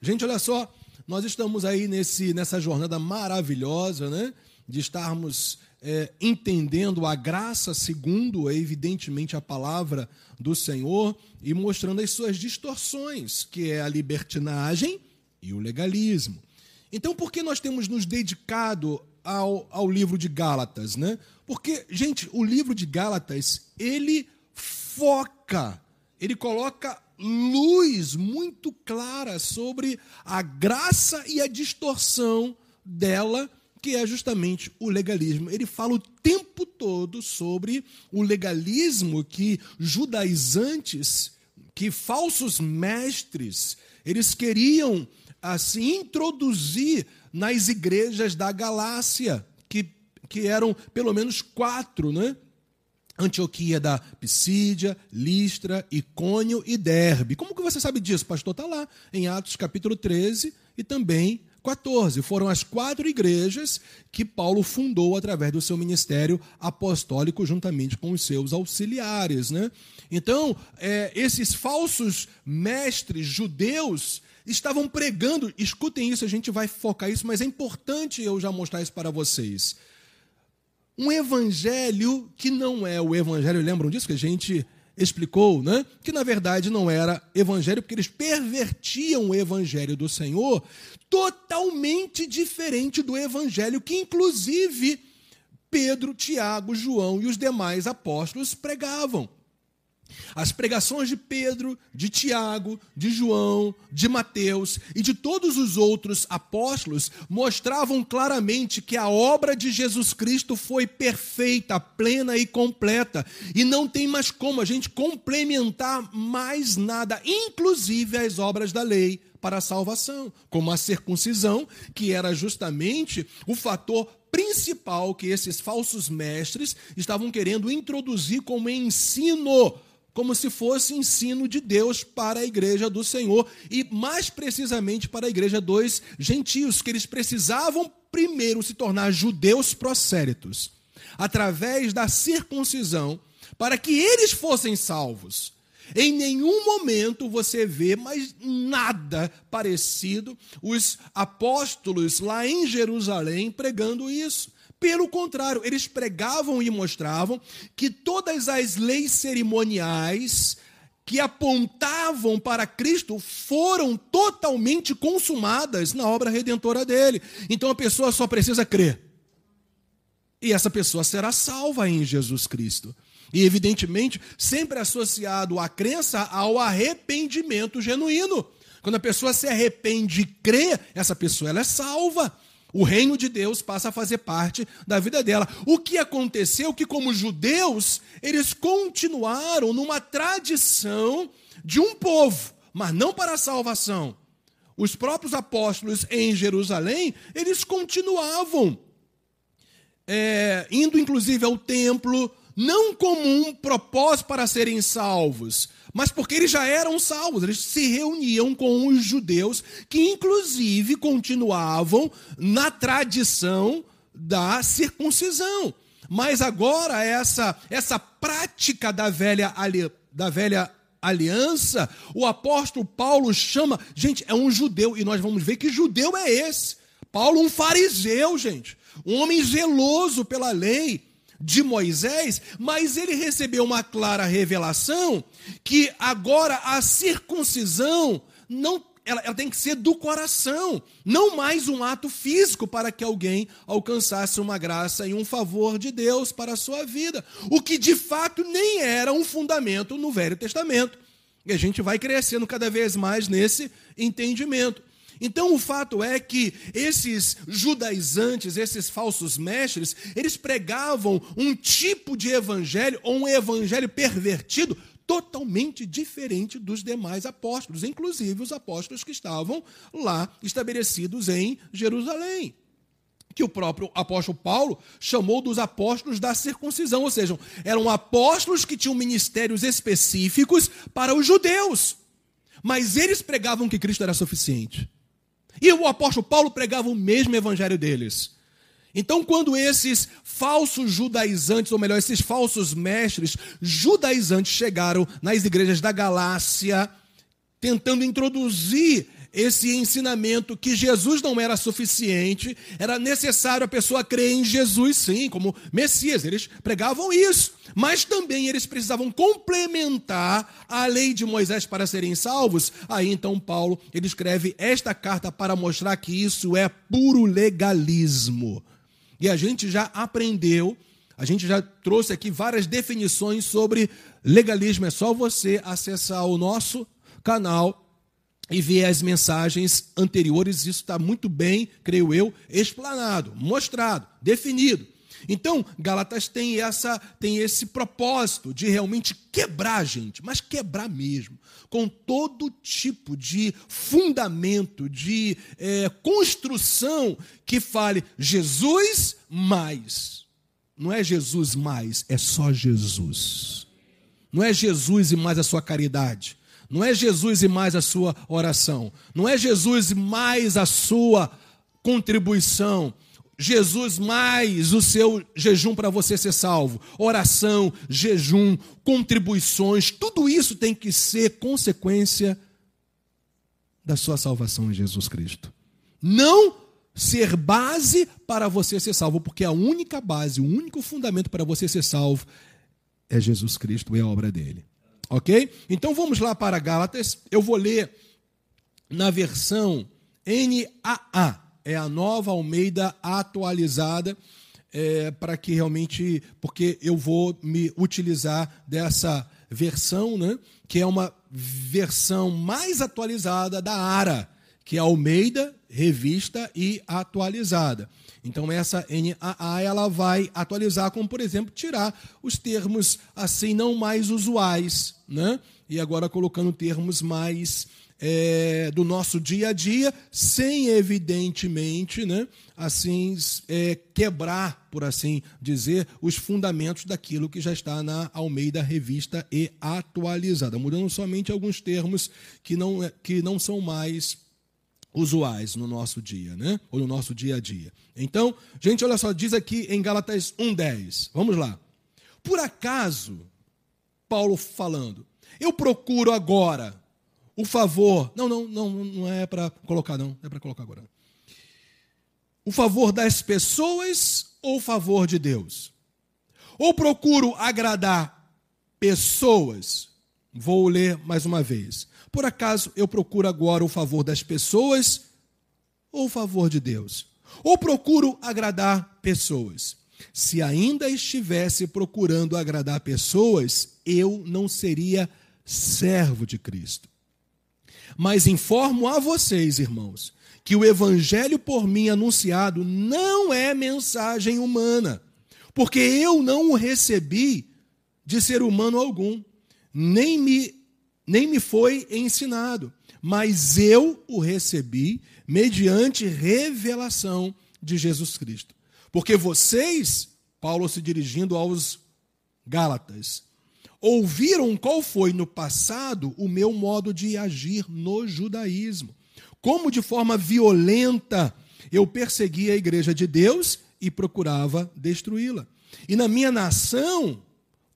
Gente, olha só, nós estamos aí nesse, nessa jornada maravilhosa, né? De estarmos é, entendendo a graça segundo, evidentemente, a palavra do Senhor e mostrando as suas distorções, que é a libertinagem e o legalismo. Então, por que nós temos nos dedicado ao, ao livro de Gálatas, né? Porque, gente, o livro de Gálatas, ele foca, ele coloca luz muito clara sobre a graça e a distorção dela, que é justamente o legalismo. Ele fala o tempo todo sobre o legalismo que judaizantes, que falsos mestres, eles queriam assim introduzir nas igrejas da Galácia, que, que eram pelo menos quatro, né? Antioquia da Pisídia, Listra, Icônio e Derbe. Como que você sabe disso, pastor? Está lá em Atos capítulo 13 e também 14. Foram as quatro igrejas que Paulo fundou através do seu ministério apostólico, juntamente com os seus auxiliares. Né? Então, é, esses falsos mestres judeus estavam pregando, escutem isso, a gente vai focar isso, mas é importante eu já mostrar isso para vocês um evangelho que não é o evangelho, lembram disso que a gente explicou, né? Que na verdade não era evangelho, porque eles pervertiam o evangelho do Senhor, totalmente diferente do evangelho que inclusive Pedro, Tiago, João e os demais apóstolos pregavam. As pregações de Pedro, de Tiago, de João, de Mateus e de todos os outros apóstolos mostravam claramente que a obra de Jesus Cristo foi perfeita, plena e completa, e não tem mais como a gente complementar mais nada, inclusive as obras da lei para a salvação, como a circuncisão, que era justamente o fator principal que esses falsos mestres estavam querendo introduzir como ensino como se fosse ensino de Deus para a igreja do Senhor e mais precisamente para a igreja dos gentios, que eles precisavam primeiro se tornar judeus procéritos, através da circuncisão, para que eles fossem salvos. Em nenhum momento você vê mais nada parecido os apóstolos lá em Jerusalém pregando isso. Pelo contrário, eles pregavam e mostravam que todas as leis cerimoniais que apontavam para Cristo foram totalmente consumadas na obra redentora dele. Então a pessoa só precisa crer. E essa pessoa será salva em Jesus Cristo. E, evidentemente, sempre associado à crença ao arrependimento genuíno. Quando a pessoa se arrepende e crê, essa pessoa ela é salva. O reino de Deus passa a fazer parte da vida dela. O que aconteceu que como judeus, eles continuaram numa tradição de um povo, mas não para a salvação. Os próprios apóstolos em Jerusalém, eles continuavam é, indo inclusive ao templo, não como um propósito para serem salvos, mas porque eles já eram salvos, eles se reuniam com os judeus, que inclusive continuavam na tradição da circuncisão. Mas agora essa essa prática da velha da velha aliança, o apóstolo Paulo chama, gente, é um judeu e nós vamos ver que judeu é esse. Paulo um fariseu, gente, um homem zeloso pela lei, de Moisés, mas ele recebeu uma clara revelação que agora a circuncisão não ela, ela, tem que ser do coração, não mais um ato físico para que alguém alcançasse uma graça e um favor de Deus para a sua vida, o que de fato nem era um fundamento no Velho Testamento. E a gente vai crescendo cada vez mais nesse entendimento. Então o fato é que esses judaizantes, esses falsos mestres, eles pregavam um tipo de evangelho ou um evangelho pervertido totalmente diferente dos demais apóstolos, inclusive os apóstolos que estavam lá estabelecidos em Jerusalém. Que o próprio apóstolo Paulo chamou dos apóstolos da circuncisão, ou seja, eram apóstolos que tinham ministérios específicos para os judeus, mas eles pregavam que Cristo era suficiente. E o apóstolo Paulo pregava o mesmo evangelho deles. Então, quando esses falsos judaizantes, ou melhor, esses falsos mestres judaizantes chegaram nas igrejas da Galácia, tentando introduzir esse ensinamento que Jesus não era suficiente, era necessário a pessoa crer em Jesus, sim, como Messias. Eles pregavam isso, mas também eles precisavam complementar a lei de Moisés para serem salvos. Aí então Paulo ele escreve esta carta para mostrar que isso é puro legalismo. E a gente já aprendeu, a gente já trouxe aqui várias definições sobre legalismo. É só você acessar o nosso canal e ver as mensagens anteriores, isso está muito bem, creio eu, explanado, mostrado, definido. Então, Galatas tem essa tem esse propósito de realmente quebrar gente, mas quebrar mesmo, com todo tipo de fundamento, de é, construção que fale Jesus mais. Não é Jesus mais, é só Jesus. Não é Jesus e mais a sua caridade. Não é Jesus e mais a sua oração. Não é Jesus e mais a sua contribuição. Jesus mais o seu jejum para você ser salvo. Oração, jejum, contribuições, tudo isso tem que ser consequência da sua salvação em Jesus Cristo. Não ser base para você ser salvo, porque a única base, o único fundamento para você ser salvo é Jesus Cristo e a obra dele. Ok? Então vamos lá para Gálatas. Eu vou ler na versão NAA, é a nova Almeida atualizada, é, para que realmente, porque eu vou me utilizar dessa versão, né, que é uma versão mais atualizada da ARA, que é Almeida, revista e atualizada. Então essa NAA ela vai atualizar, como por exemplo tirar os termos assim não mais usuais, né? E agora colocando termos mais é, do nosso dia a dia, sem evidentemente, né? Assim é, quebrar, por assim dizer, os fundamentos daquilo que já está na Almeida Revista e atualizada, mudando somente alguns termos que não, é, que não são mais usuais no nosso dia, né? Ou no nosso dia a dia. Então, gente, olha só, diz aqui em Gálatas 1:10. Vamos lá. Por acaso, Paulo falando, eu procuro agora o favor. Não, não, não, não é para colocar não, é para colocar agora. O favor das pessoas ou o favor de Deus? Ou procuro agradar pessoas? Vou ler mais uma vez. Por acaso eu procuro agora o favor das pessoas ou o favor de Deus? Ou procuro agradar pessoas? Se ainda estivesse procurando agradar pessoas, eu não seria servo de Cristo. Mas informo a vocês, irmãos, que o evangelho por mim anunciado não é mensagem humana, porque eu não o recebi de ser humano algum, nem me nem me foi ensinado, mas eu o recebi mediante revelação de Jesus Cristo. Porque vocês, Paulo se dirigindo aos Gálatas, ouviram qual foi no passado o meu modo de agir no judaísmo. Como de forma violenta eu perseguia a igreja de Deus e procurava destruí-la. E na minha nação,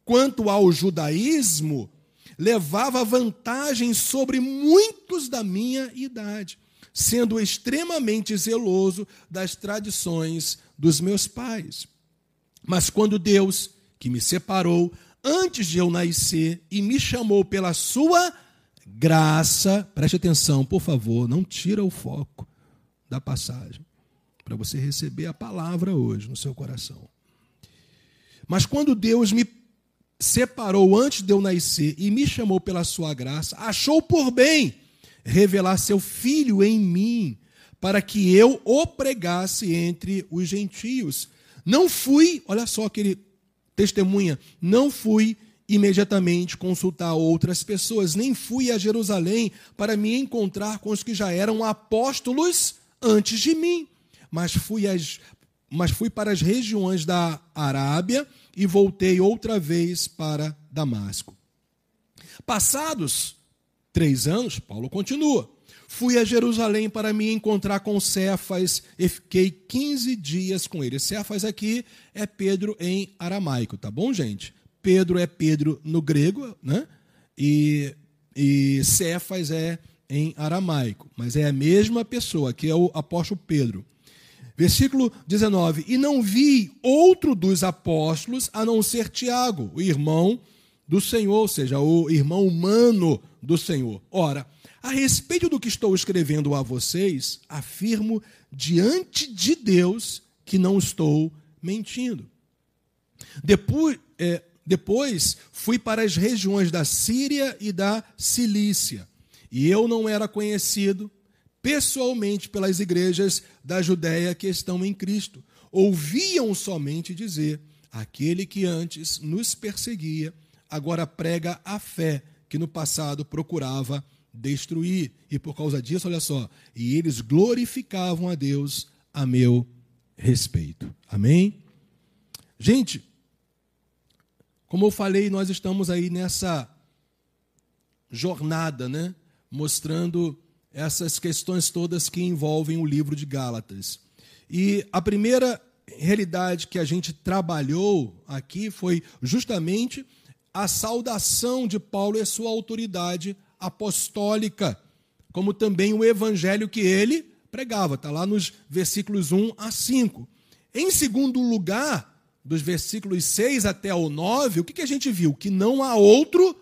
quanto ao judaísmo, levava vantagem sobre muitos da minha idade, sendo extremamente zeloso das tradições dos meus pais. Mas quando Deus, que me separou antes de eu nascer e me chamou pela sua graça, preste atenção, por favor, não tira o foco da passagem, para você receber a palavra hoje no seu coração. Mas quando Deus me separou antes de eu nascer e me chamou pela sua graça, achou por bem revelar seu filho em mim, para que eu o pregasse entre os gentios. Não fui, olha só aquele testemunha, não fui imediatamente consultar outras pessoas, nem fui a Jerusalém para me encontrar com os que já eram apóstolos antes de mim, mas fui, as, mas fui para as regiões da Arábia e voltei outra vez para Damasco. Passados três anos, Paulo continua. Fui a Jerusalém para me encontrar com Cefas e fiquei 15 dias com ele. Cefas aqui é Pedro em aramaico, tá bom, gente? Pedro é Pedro no grego, né? E, e Cefas é em aramaico, mas é a mesma pessoa, que é o apóstolo Pedro. Versículo 19: E não vi outro dos apóstolos a não ser Tiago, o irmão do Senhor, ou seja, o irmão humano do Senhor. Ora, a respeito do que estou escrevendo a vocês, afirmo diante de Deus que não estou mentindo. Depois, é, depois fui para as regiões da Síria e da Cilícia, e eu não era conhecido pessoalmente pelas igrejas da Judéia que estão em Cristo. Ouviam somente dizer: aquele que antes nos perseguia, agora prega a fé que no passado procurava destruir. E por causa disso, olha só, e eles glorificavam a Deus a meu respeito. Amém? Gente, como eu falei, nós estamos aí nessa jornada, né? Mostrando essas questões todas que envolvem o livro de Gálatas. E a primeira realidade que a gente trabalhou aqui foi justamente a saudação de Paulo e sua autoridade apostólica, como também o evangelho que ele pregava. Está lá nos versículos 1 a 5. Em segundo lugar, dos versículos 6 até o 9, o que, que a gente viu? Que não há outro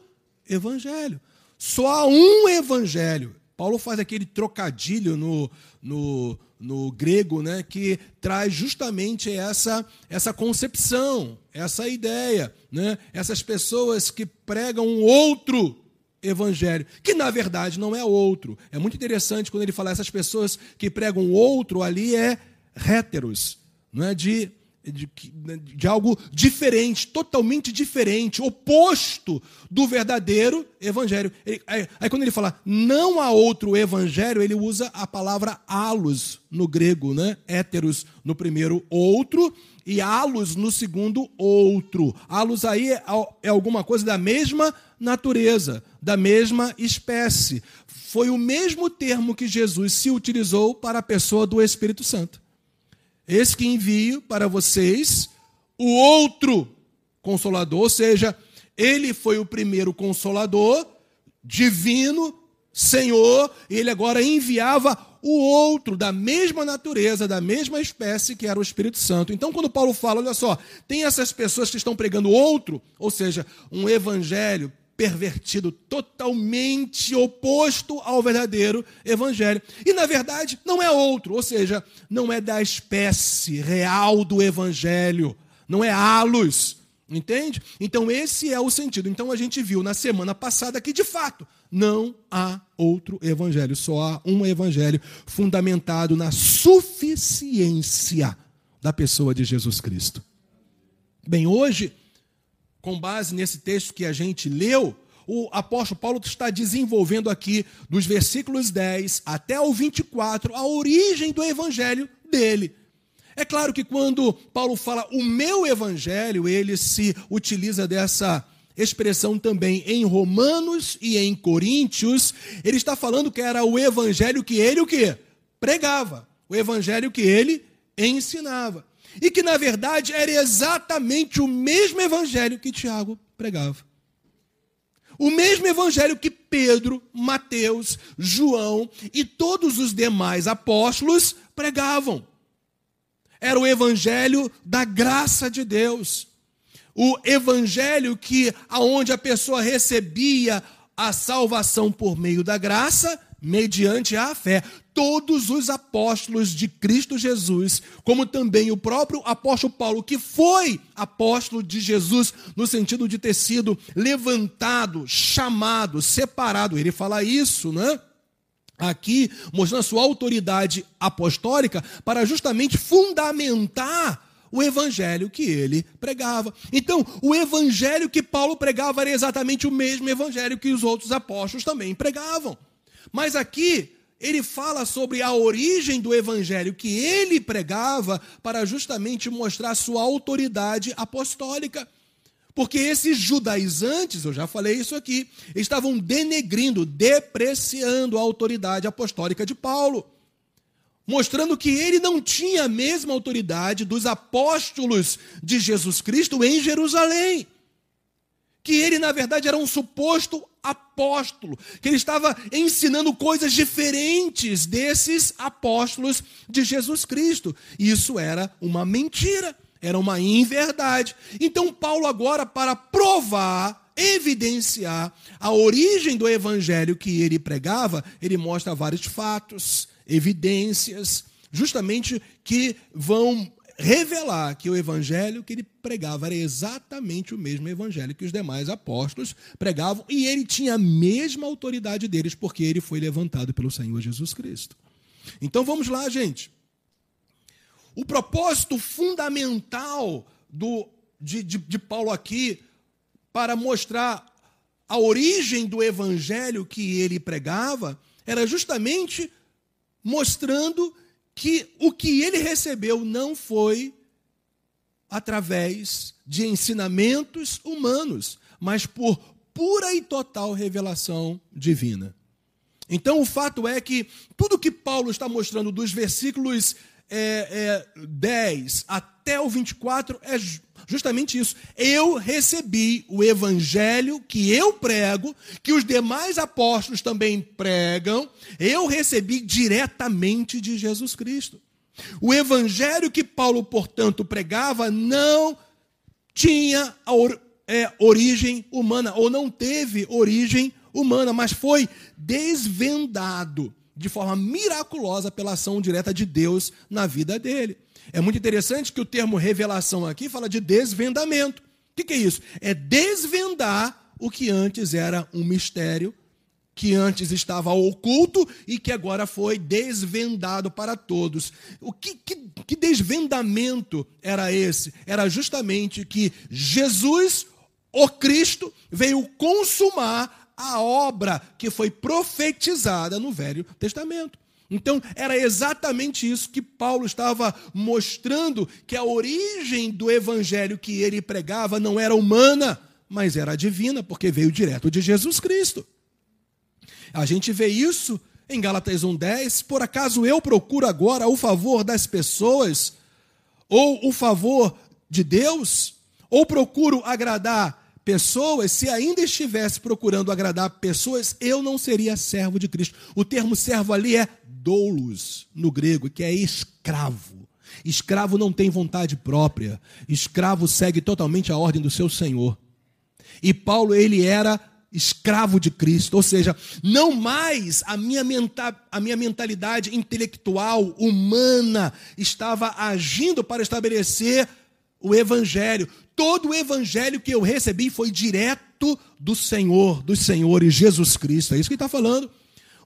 evangelho. Só há um evangelho. Paulo faz aquele trocadilho no, no, no grego, né, que traz justamente essa, essa concepção, essa ideia. Né? Essas pessoas que pregam um outro evangelho, que na verdade não é outro. É muito interessante quando ele fala essas pessoas que pregam outro ali é héteros, não é de de, de, algo diferente, totalmente diferente, oposto do verdadeiro evangelho. Aí, aí, quando ele fala não há outro evangelho, ele usa a palavra halos no grego, né? Héteros no primeiro, outro, e halos no segundo, outro. Halos aí é, é alguma coisa da mesma natureza, da mesma espécie. Foi o mesmo termo que Jesus se utilizou para a pessoa do Espírito Santo. Eis que envio para vocês o outro consolador, ou seja, ele foi o primeiro consolador, divino, Senhor, e ele agora enviava o outro da mesma natureza, da mesma espécie que era o Espírito Santo. Então, quando Paulo fala, olha só, tem essas pessoas que estão pregando outro, ou seja, um evangelho pervertido, totalmente oposto ao verdadeiro evangelho. E na verdade não é outro, ou seja, não é da espécie real do evangelho, não é halos, entende? Então esse é o sentido. Então a gente viu na semana passada que de fato não há outro evangelho, só há um evangelho fundamentado na suficiência da pessoa de Jesus Cristo. Bem, hoje com base nesse texto que a gente leu, o apóstolo Paulo está desenvolvendo aqui, dos versículos 10 até o 24, a origem do evangelho dele. É claro que quando Paulo fala o meu evangelho, ele se utiliza dessa expressão também em Romanos e em Coríntios. Ele está falando que era o evangelho que ele o quê? Pregava, o evangelho que ele ensinava. E que, na verdade, era exatamente o mesmo evangelho que Tiago pregava. O mesmo evangelho que Pedro, Mateus, João e todos os demais apóstolos pregavam. Era o evangelho da graça de Deus. O evangelho que aonde a pessoa recebia a salvação por meio da graça, mediante a fé todos os apóstolos de Cristo Jesus, como também o próprio apóstolo Paulo, que foi apóstolo de Jesus, no sentido de ter sido levantado, chamado, separado. Ele fala isso, né? Aqui, mostrando a sua autoridade apostólica para justamente fundamentar o evangelho que ele pregava. Então, o evangelho que Paulo pregava era exatamente o mesmo evangelho que os outros apóstolos também pregavam. Mas aqui, ele fala sobre a origem do evangelho que ele pregava para justamente mostrar sua autoridade apostólica. Porque esses judaizantes, eu já falei isso aqui, estavam denegrindo, depreciando a autoridade apostólica de Paulo, mostrando que ele não tinha a mesma autoridade dos apóstolos de Jesus Cristo em Jerusalém. Que ele, na verdade, era um suposto apóstolo, que ele estava ensinando coisas diferentes desses apóstolos de Jesus Cristo. Isso era uma mentira, era uma inverdade. Então, Paulo, agora, para provar, evidenciar a origem do evangelho que ele pregava, ele mostra vários fatos, evidências, justamente que vão revelar que o evangelho que ele pregava era exatamente o mesmo evangelho que os demais apóstolos pregavam e ele tinha a mesma autoridade deles porque ele foi levantado pelo Senhor Jesus Cristo. Então vamos lá, gente. O propósito fundamental do, de, de, de Paulo aqui para mostrar a origem do evangelho que ele pregava era justamente mostrando que o que ele recebeu não foi através de ensinamentos humanos, mas por pura e total revelação divina. Então, o fato é que tudo que Paulo está mostrando dos versículos é, é, 10 até o 24 é justamente isso. Eu recebi o evangelho que eu prego, que os demais apóstolos também pregam, eu recebi diretamente de Jesus Cristo. O evangelho que Paulo, portanto, pregava não tinha or, é, origem humana, ou não teve origem humana, mas foi desvendado de forma miraculosa pela ação direta de Deus na vida dele. É muito interessante que o termo revelação aqui fala de desvendamento. O que, é isso? É desvendar o que antes era um mistério, que antes estava oculto e que agora foi desvendado para todos. O que, que, que desvendamento era esse? Era justamente que Jesus, o Cristo, veio consumar a obra que foi profetizada no Velho Testamento. Então, era exatamente isso que Paulo estava mostrando: que a origem do evangelho que ele pregava não era humana, mas era divina, porque veio direto de Jesus Cristo. A gente vê isso em Gálatas 1,10. Por acaso eu procuro agora o favor das pessoas, ou o favor de Deus, ou procuro agradar pessoas, se ainda estivesse procurando agradar pessoas, eu não seria servo de Cristo. O termo servo ali é doulos, no grego, que é escravo. Escravo não tem vontade própria. Escravo segue totalmente a ordem do seu senhor. E Paulo, ele era escravo de Cristo, ou seja, não mais a minha, menta, a minha mentalidade intelectual, humana, estava agindo para estabelecer o evangelho. Todo o evangelho que eu recebi foi direto do Senhor, dos senhores Jesus Cristo. É isso que ele está falando.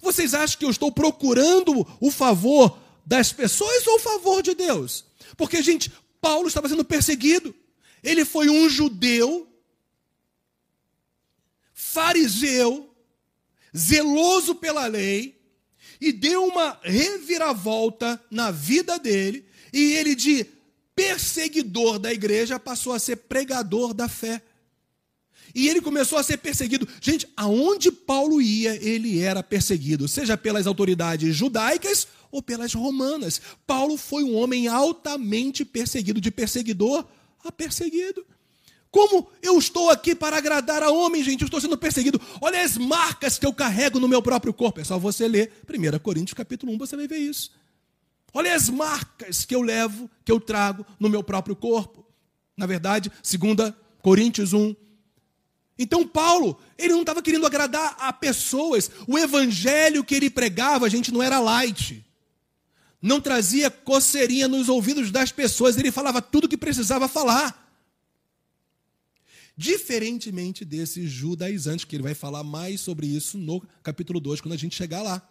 Vocês acham que eu estou procurando o favor das pessoas ou o favor de Deus? Porque, gente, Paulo estava sendo perseguido. Ele foi um judeu, fariseu, zeloso pela lei, e deu uma reviravolta na vida dele, e ele, de perseguidor da igreja, passou a ser pregador da fé. E ele começou a ser perseguido. Gente, aonde Paulo ia, ele era perseguido, seja pelas autoridades judaicas ou pelas romanas. Paulo foi um homem altamente perseguido, de perseguidor a perseguido. Como eu estou aqui para agradar a homem, gente? Eu estou sendo perseguido. Olha as marcas que eu carrego no meu próprio corpo. É só você ler 1 Coríntios capítulo 1, você vai ver isso. Olha as marcas que eu levo, que eu trago no meu próprio corpo. Na verdade, 2 Coríntios 1, então, Paulo, ele não estava querendo agradar a pessoas. O evangelho que ele pregava, a gente, não era light. Não trazia coceirinha nos ouvidos das pessoas. Ele falava tudo o que precisava falar. Diferentemente desses judaizantes, que ele vai falar mais sobre isso no capítulo 2, quando a gente chegar lá.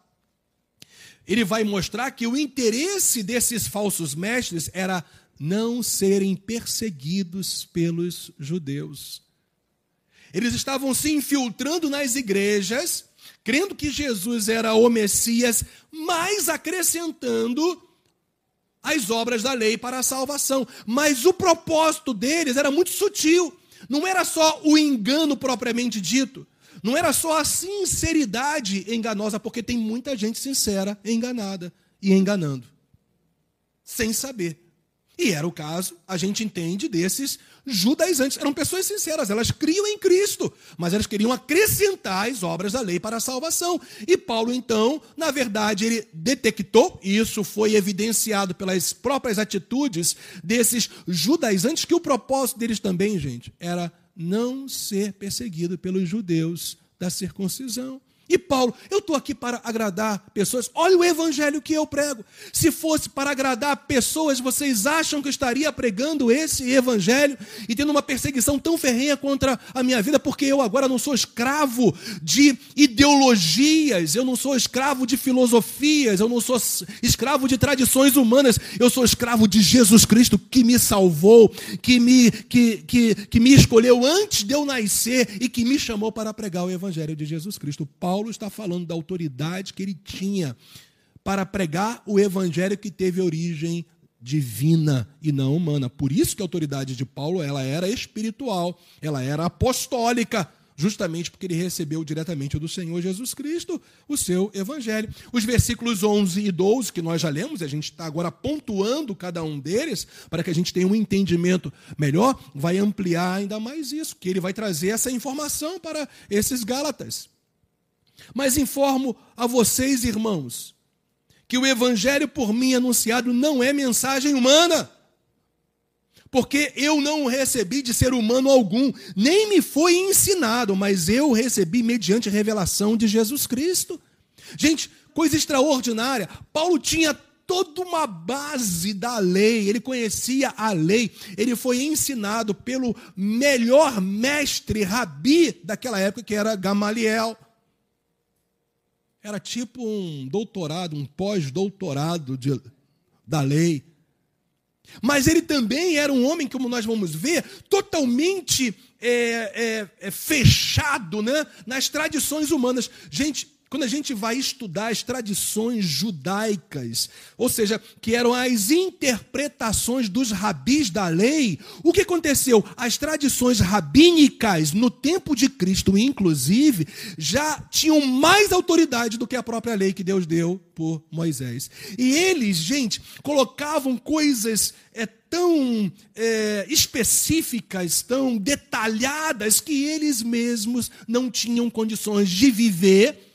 Ele vai mostrar que o interesse desses falsos mestres era não serem perseguidos pelos judeus. Eles estavam se infiltrando nas igrejas, crendo que Jesus era o Messias, mas acrescentando as obras da lei para a salvação. Mas o propósito deles era muito sutil. Não era só o engano propriamente dito. Não era só a sinceridade enganosa, porque tem muita gente sincera enganada e enganando, sem saber. E era o caso, a gente entende, desses judaizantes. Eram pessoas sinceras, elas criam em Cristo, mas elas queriam acrescentar as obras da lei para a salvação. E Paulo, então, na verdade, ele detectou, e isso foi evidenciado pelas próprias atitudes desses judaizantes, que o propósito deles também, gente, era não ser perseguido pelos judeus da circuncisão. E Paulo, eu estou aqui para agradar pessoas. Olha o evangelho que eu prego. Se fosse para agradar pessoas, vocês acham que eu estaria pregando esse evangelho e tendo uma perseguição tão ferrenha contra a minha vida, porque eu agora não sou escravo de ideologias, eu não sou escravo de filosofias, eu não sou escravo de tradições humanas, eu sou escravo de Jesus Cristo que me salvou, que me, que, que, que me escolheu antes de eu nascer e que me chamou para pregar o evangelho de Jesus Cristo. Paulo Paulo está falando da autoridade que ele tinha para pregar o evangelho que teve origem divina e não humana. Por isso que a autoridade de Paulo, ela era espiritual, ela era apostólica, justamente porque ele recebeu diretamente do Senhor Jesus Cristo o seu evangelho. Os versículos 11 e 12 que nós já lemos, a gente está agora pontuando cada um deles para que a gente tenha um entendimento melhor, vai ampliar ainda mais isso, que ele vai trazer essa informação para esses gálatas. Mas informo a vocês, irmãos, que o evangelho por mim anunciado não é mensagem humana. Porque eu não recebi de ser humano algum, nem me foi ensinado, mas eu recebi mediante revelação de Jesus Cristo. Gente, coisa extraordinária. Paulo tinha toda uma base da lei, ele conhecia a lei, ele foi ensinado pelo melhor mestre rabi daquela época, que era Gamaliel. Era tipo um doutorado, um pós-doutorado da lei. Mas ele também era um homem, como nós vamos ver, totalmente é, é, é, fechado né, nas tradições humanas. Gente, quando a gente vai estudar as tradições judaicas, ou seja, que eram as interpretações dos rabis da lei, o que aconteceu? As tradições rabínicas, no tempo de Cristo, inclusive, já tinham mais autoridade do que a própria lei que Deus deu por Moisés. E eles, gente, colocavam coisas é, tão é, específicas, tão detalhadas, que eles mesmos não tinham condições de viver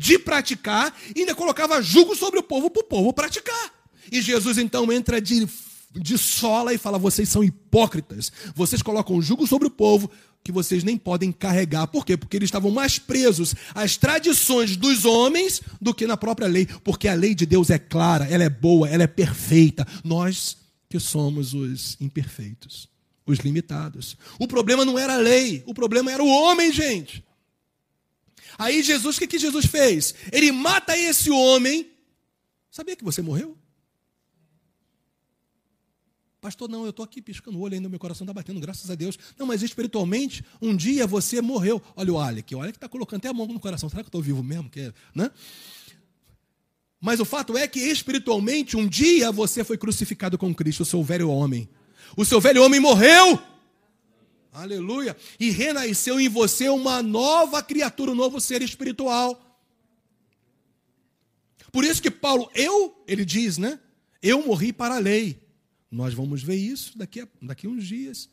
de praticar, ainda colocava jugo sobre o povo para o povo praticar. E Jesus então entra de, de sola e fala: vocês são hipócritas, vocês colocam jugo sobre o povo que vocês nem podem carregar. Por quê? Porque eles estavam mais presos às tradições dos homens do que na própria lei, porque a lei de Deus é clara, ela é boa, ela é perfeita. Nós que somos os imperfeitos, os limitados. O problema não era a lei, o problema era o homem, gente. Aí Jesus, o que, que Jesus fez? Ele mata esse homem. Sabia que você morreu? Pastor, não, eu estou aqui piscando o olho ainda, meu coração está batendo, graças a Deus. Não, mas espiritualmente, um dia você morreu. Olha o Alec, olha que está colocando até a mão no coração. Será que eu estou vivo mesmo? Que, né? Mas o fato é que espiritualmente, um dia você foi crucificado com Cristo, o seu velho homem. O seu velho homem morreu. Aleluia. E renasceu em você uma nova criatura, um novo ser espiritual. Por isso que Paulo, eu, ele diz, né? Eu morri para a lei. Nós vamos ver isso daqui a, daqui a uns dias.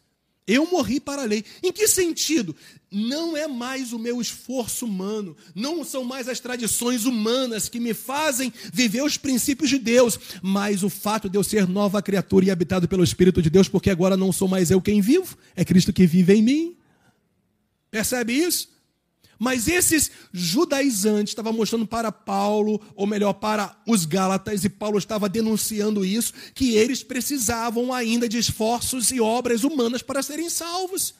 Eu morri para a lei. Em que sentido? Não é mais o meu esforço humano, não são mais as tradições humanas que me fazem viver os princípios de Deus, mas o fato de eu ser nova criatura e habitado pelo Espírito de Deus, porque agora não sou mais eu quem vivo, é Cristo que vive em mim. Percebe isso? Mas esses judaizantes estavam mostrando para Paulo, ou melhor, para os Gálatas, e Paulo estava denunciando isso, que eles precisavam ainda de esforços e obras humanas para serem salvos.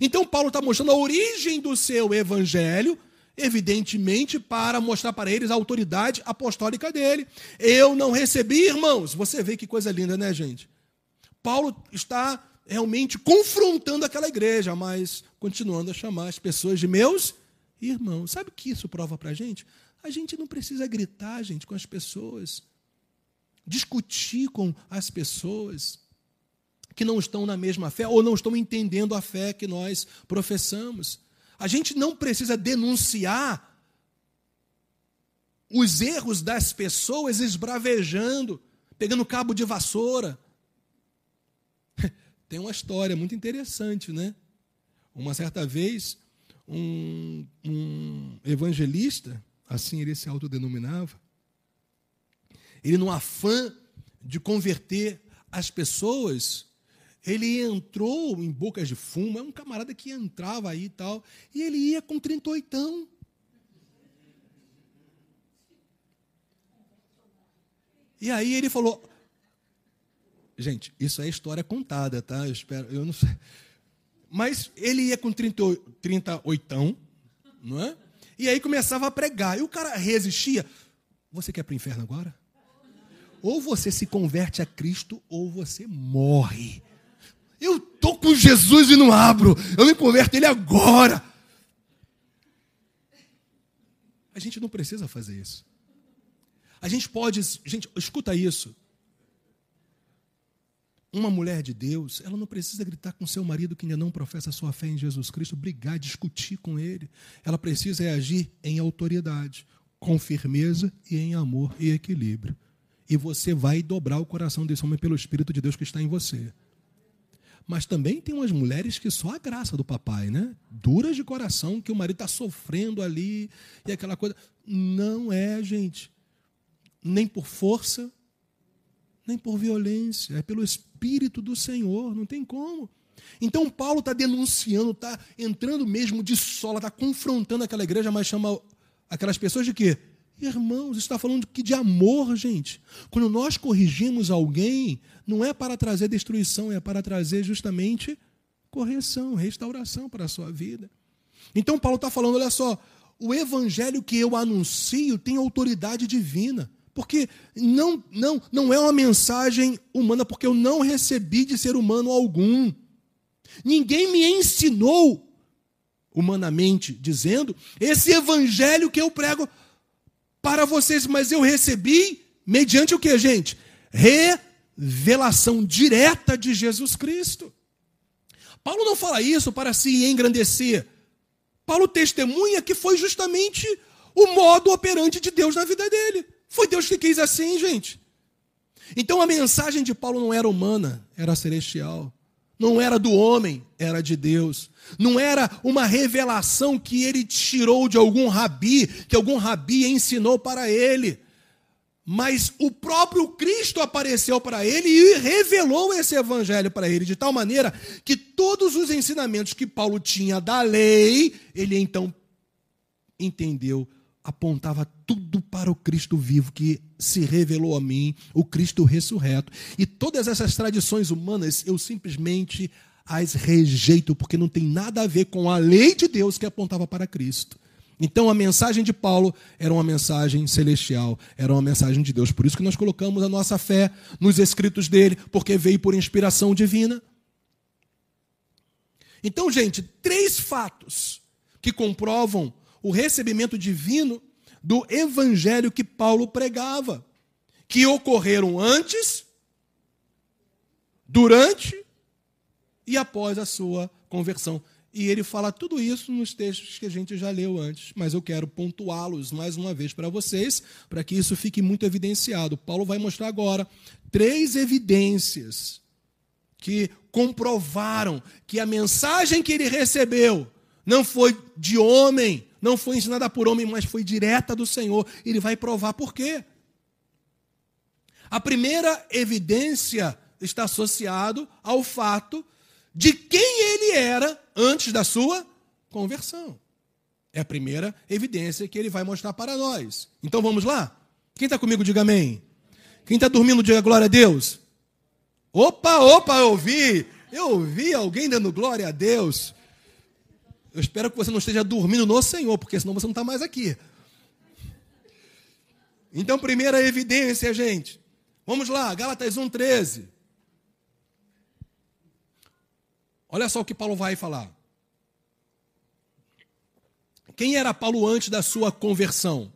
Então, Paulo está mostrando a origem do seu evangelho, evidentemente para mostrar para eles a autoridade apostólica dele. Eu não recebi, irmãos. Você vê que coisa linda, né, gente? Paulo está realmente confrontando aquela igreja, mas continuando a chamar as pessoas de meus Irmão, sabe o que isso prova para a gente? A gente não precisa gritar, gente, com as pessoas, discutir com as pessoas que não estão na mesma fé ou não estão entendendo a fé que nós professamos. A gente não precisa denunciar os erros das pessoas esbravejando, pegando cabo de vassoura. tem uma história muito interessante, né? Uma certa vez, um, um evangelista, assim ele se autodenominava, ele, no afã de converter as pessoas, ele entrou em bocas de fumo, é um camarada que entrava aí e tal, e ele ia com 38. E aí ele falou: Gente, isso é história contada, tá? Eu espero, eu não sei. Mas ele ia com 30, 38, não é? E aí começava a pregar. E o cara resistia. Você quer para o inferno agora? Ou você se converte a Cristo, ou você morre. Eu tô com Jesus e não abro. Eu me converto ele agora. A gente não precisa fazer isso. A gente pode, gente, escuta isso. Uma mulher de Deus, ela não precisa gritar com seu marido que ainda não professa sua fé em Jesus Cristo, brigar, discutir com ele. Ela precisa agir em autoridade, com firmeza e em amor e equilíbrio. E você vai dobrar o coração desse homem pelo Espírito de Deus que está em você. Mas também tem umas mulheres que só a graça do papai, né? Duras de coração, que o marido está sofrendo ali e aquela coisa. Não é, gente nem por força, nem por violência, é pelo Espírito do Senhor, não tem como. Então Paulo está denunciando, está entrando mesmo de sola, está confrontando aquela igreja, mas chama aquelas pessoas de quê? Irmãos, está falando que de amor, gente. Quando nós corrigimos alguém, não é para trazer destruição, é para trazer justamente correção, restauração para a sua vida. Então Paulo está falando, olha só, o evangelho que eu anuncio tem autoridade divina. Porque não, não, não é uma mensagem humana, porque eu não recebi de ser humano algum. Ninguém me ensinou, humanamente dizendo, esse evangelho que eu prego para vocês, mas eu recebi mediante o que, gente? Revelação direta de Jesus Cristo. Paulo não fala isso para se engrandecer. Paulo testemunha que foi justamente o modo operante de Deus na vida dele. Foi Deus que quis assim, gente. Então a mensagem de Paulo não era humana, era celestial. Não era do homem, era de Deus. Não era uma revelação que ele tirou de algum rabi, que algum rabi ensinou para ele. Mas o próprio Cristo apareceu para ele e revelou esse evangelho para ele, de tal maneira que todos os ensinamentos que Paulo tinha da lei, ele então entendeu apontava tudo para o Cristo vivo que se revelou a mim, o Cristo ressurreto. E todas essas tradições humanas eu simplesmente as rejeito, porque não tem nada a ver com a lei de Deus que apontava para Cristo. Então a mensagem de Paulo era uma mensagem celestial, era uma mensagem de Deus. Por isso que nós colocamos a nossa fé nos escritos dele, porque veio por inspiração divina. Então, gente, três fatos que comprovam o recebimento divino do evangelho que Paulo pregava, que ocorreram antes, durante e após a sua conversão. E ele fala tudo isso nos textos que a gente já leu antes, mas eu quero pontuá-los mais uma vez para vocês, para que isso fique muito evidenciado. Paulo vai mostrar agora três evidências que comprovaram que a mensagem que ele recebeu não foi de homem, não foi ensinada por homem, mas foi direta do Senhor. Ele vai provar por quê. A primeira evidência está associado ao fato de quem ele era antes da sua conversão. É a primeira evidência que ele vai mostrar para nós. Então vamos lá? Quem está comigo, diga amém. Quem está dormindo, diga glória a Deus. Opa, opa, eu ouvi. Eu ouvi alguém dando glória a Deus. Eu espero que você não esteja dormindo no Senhor, porque senão você não está mais aqui. Então, primeira evidência, gente. Vamos lá, Gálatas 1,13. Olha só o que Paulo vai falar. Quem era Paulo antes da sua conversão?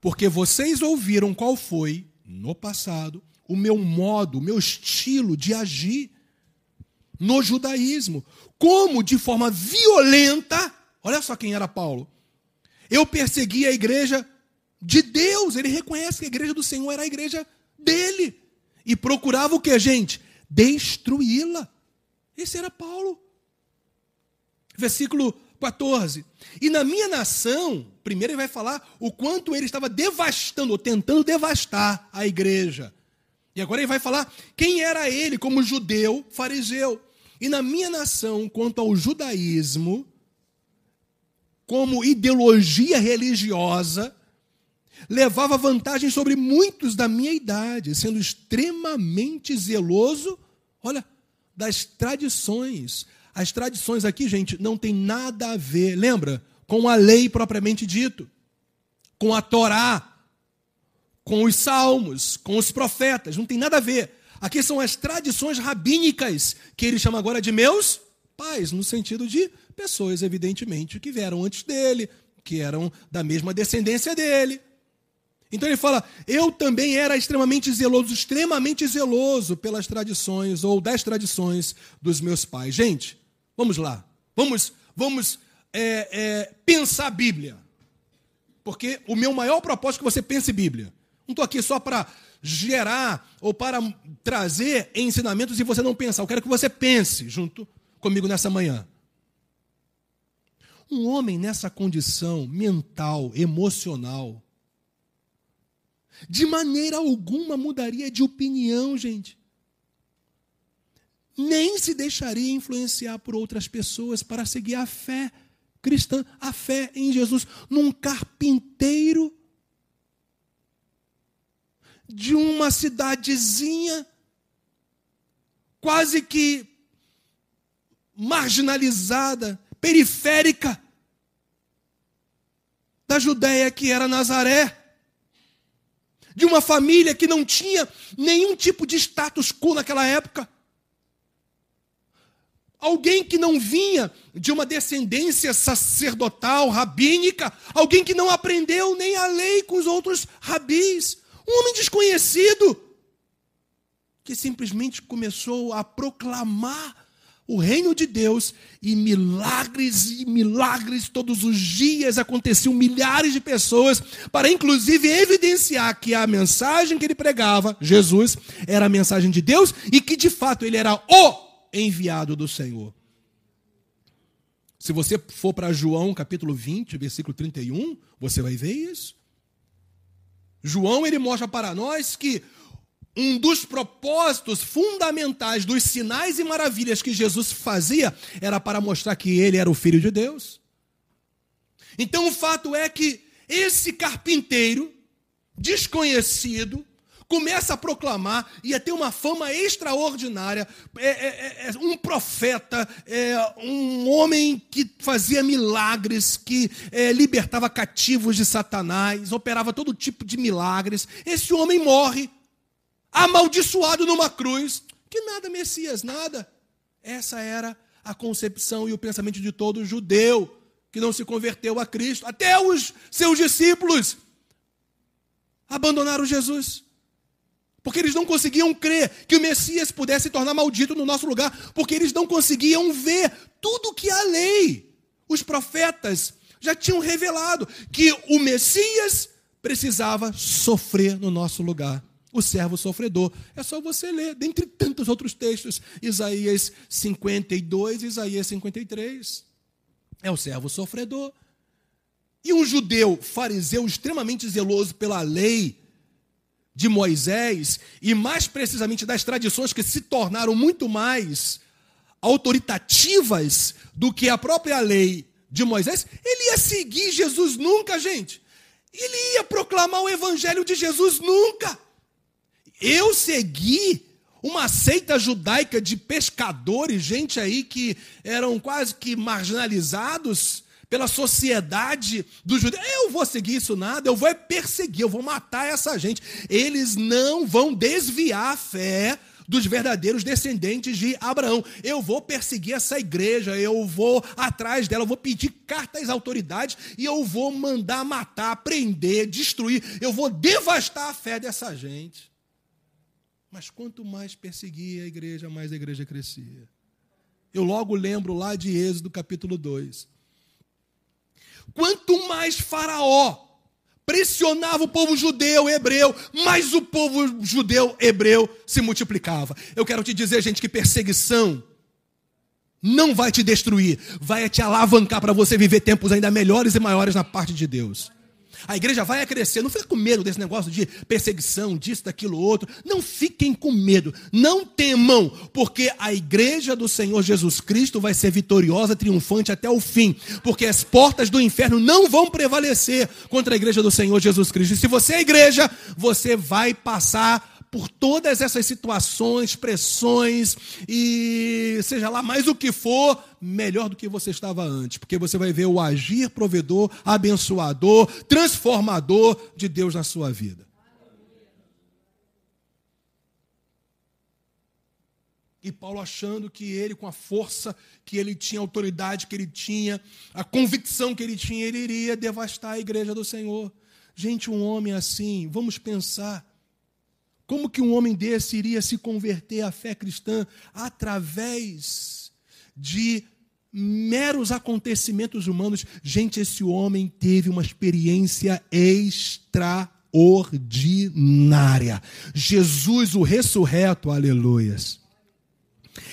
Porque vocês ouviram qual foi, no passado, o meu modo, o meu estilo de agir no judaísmo, como de forma violenta, olha só quem era Paulo. Eu persegui a igreja de Deus, ele reconhece que a igreja do Senhor era a igreja dele. E procurava o que, gente? Destruí-la. Esse era Paulo. Versículo 14. E na minha nação, primeiro ele vai falar o quanto ele estava devastando, ou tentando devastar a igreja. E agora ele vai falar quem era ele como judeu, fariseu. E na minha nação, quanto ao judaísmo, como ideologia religiosa, levava vantagem sobre muitos da minha idade, sendo extremamente zeloso, olha, das tradições. As tradições aqui, gente, não tem nada a ver, lembra? Com a lei propriamente dito, com a Torá, com os salmos, com os profetas, não tem nada a ver. Aqui são as tradições rabínicas, que ele chama agora de meus pais, no sentido de pessoas, evidentemente, que vieram antes dele, que eram da mesma descendência dele. Então ele fala: Eu também era extremamente zeloso, extremamente zeloso pelas tradições ou das tradições dos meus pais. Gente, vamos lá, vamos, vamos é, é, pensar a Bíblia, porque o meu maior propósito é que você pense Bíblia. Não estou aqui só para gerar ou para trazer ensinamentos e você não pensar. Eu quero que você pense junto comigo nessa manhã. Um homem nessa condição mental, emocional, de maneira alguma mudaria de opinião, gente. Nem se deixaria influenciar por outras pessoas para seguir a fé cristã, a fé em Jesus, num carpinteiro de uma cidadezinha quase que marginalizada, periférica da Judéia que era Nazaré de uma família que não tinha nenhum tipo de status quo naquela época. Alguém que não vinha de uma descendência sacerdotal, rabínica, alguém que não aprendeu nem a lei com os outros rabis, um homem desconhecido, que simplesmente começou a proclamar o reino de Deus e milagres e milagres todos os dias aconteciam milhares de pessoas para inclusive evidenciar que a mensagem que ele pregava, Jesus, era a mensagem de Deus e que de fato ele era o enviado do Senhor. Se você for para João capítulo 20, versículo 31, você vai ver isso. João ele mostra para nós que um dos propósitos fundamentais dos sinais e maravilhas que Jesus fazia era para mostrar que ele era o filho de Deus. Então o fato é que esse carpinteiro desconhecido começa a proclamar, ia ter uma fama extraordinária, é, é, é, é um profeta, é, um homem que fazia milagres, que é, libertava cativos de Satanás, operava todo tipo de milagres. Esse homem morre amaldiçoado numa cruz, que nada, Messias, nada. Essa era a concepção e o pensamento de todo judeu que não se converteu a Cristo. Até os seus discípulos abandonaram Jesus. Porque eles não conseguiam crer que o Messias pudesse se tornar maldito no nosso lugar, porque eles não conseguiam ver tudo que a lei, os profetas já tinham revelado que o Messias precisava sofrer no nosso lugar o servo sofredor. É só você ler, dentre tantos outros textos, Isaías 52 e Isaías 53. É o servo sofredor. E um judeu fariseu extremamente zeloso pela lei de Moisés, e mais precisamente das tradições que se tornaram muito mais autoritativas do que a própria lei de Moisés, ele ia seguir Jesus nunca, gente. Ele ia proclamar o evangelho de Jesus nunca. Eu segui uma seita judaica de pescadores, gente aí que eram quase que marginalizados pela sociedade dos judeus. Eu vou seguir isso nada, eu vou perseguir, eu vou matar essa gente. Eles não vão desviar a fé dos verdadeiros descendentes de Abraão. Eu vou perseguir essa igreja, eu vou atrás dela, eu vou pedir carta às autoridades e eu vou mandar matar, prender, destruir. Eu vou devastar a fé dessa gente. Mas quanto mais perseguia a igreja, mais a igreja crescia. Eu logo lembro lá de Êxodo capítulo 2. Quanto mais Faraó pressionava o povo judeu, hebreu, mais o povo judeu, hebreu se multiplicava. Eu quero te dizer, gente, que perseguição não vai te destruir, vai te alavancar para você viver tempos ainda melhores e maiores na parte de Deus. A igreja vai crescer. Não fica com medo desse negócio de perseguição, disso, daquilo, outro. Não fiquem com medo. Não temam, porque a igreja do Senhor Jesus Cristo vai ser vitoriosa, triunfante até o fim. Porque as portas do inferno não vão prevalecer contra a igreja do Senhor Jesus Cristo. E se você é igreja, você vai passar por todas essas situações, pressões e seja lá mais o que for, melhor do que você estava antes, porque você vai ver o agir provedor, abençoador, transformador de Deus na sua vida. E Paulo achando que ele, com a força que ele tinha, a autoridade que ele tinha, a convicção que ele tinha, ele iria devastar a igreja do Senhor. Gente, um homem assim, vamos pensar, como que um homem desse iria se converter à fé cristã através de meros acontecimentos humanos? Gente, esse homem teve uma experiência extraordinária. Jesus, o ressurreto, aleluias.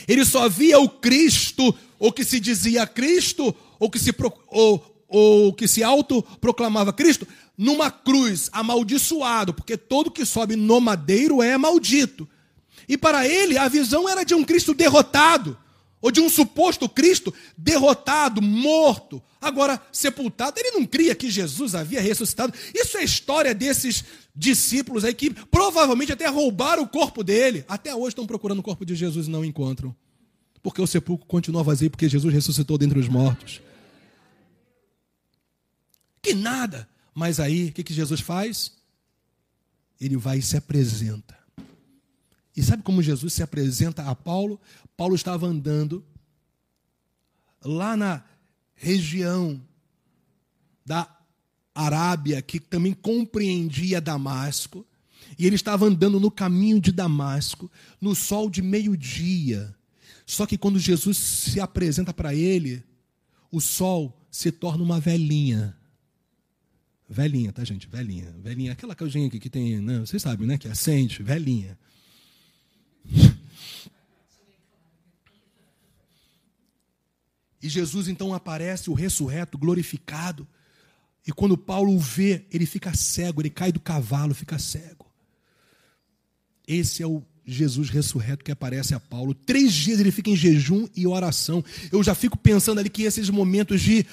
Ele só via o Cristo, ou que se dizia Cristo, ou que se, ou, ou que se autoproclamava Cristo, numa cruz, amaldiçoado, porque todo que sobe no madeiro é maldito. E para ele, a visão era de um Cristo derrotado, ou de um suposto Cristo derrotado, morto, agora sepultado. Ele não cria que Jesus havia ressuscitado. Isso é história desses discípulos aí que provavelmente até roubaram o corpo dele. Até hoje estão procurando o corpo de Jesus e não encontram. Porque o sepulcro continua vazio, porque Jesus ressuscitou dentre os mortos. Que nada. Mas aí, o que, que Jesus faz? Ele vai e se apresenta. E sabe como Jesus se apresenta a Paulo? Paulo estava andando lá na região da Arábia, que também compreendia Damasco, e ele estava andando no caminho de Damasco, no sol de meio-dia. Só que quando Jesus se apresenta para ele, o sol se torna uma velhinha. Velhinha, tá, gente? Velhinha. Velhinha. Aquela caixinha aqui que tem, né? vocês sabem, né? Que acende, velhinha. E Jesus então aparece, o ressurreto, glorificado. E quando Paulo o vê, ele fica cego, ele cai do cavalo, fica cego. Esse é o Jesus ressurreto que aparece a Paulo. Três dias ele fica em jejum e oração. Eu já fico pensando ali que esses momentos de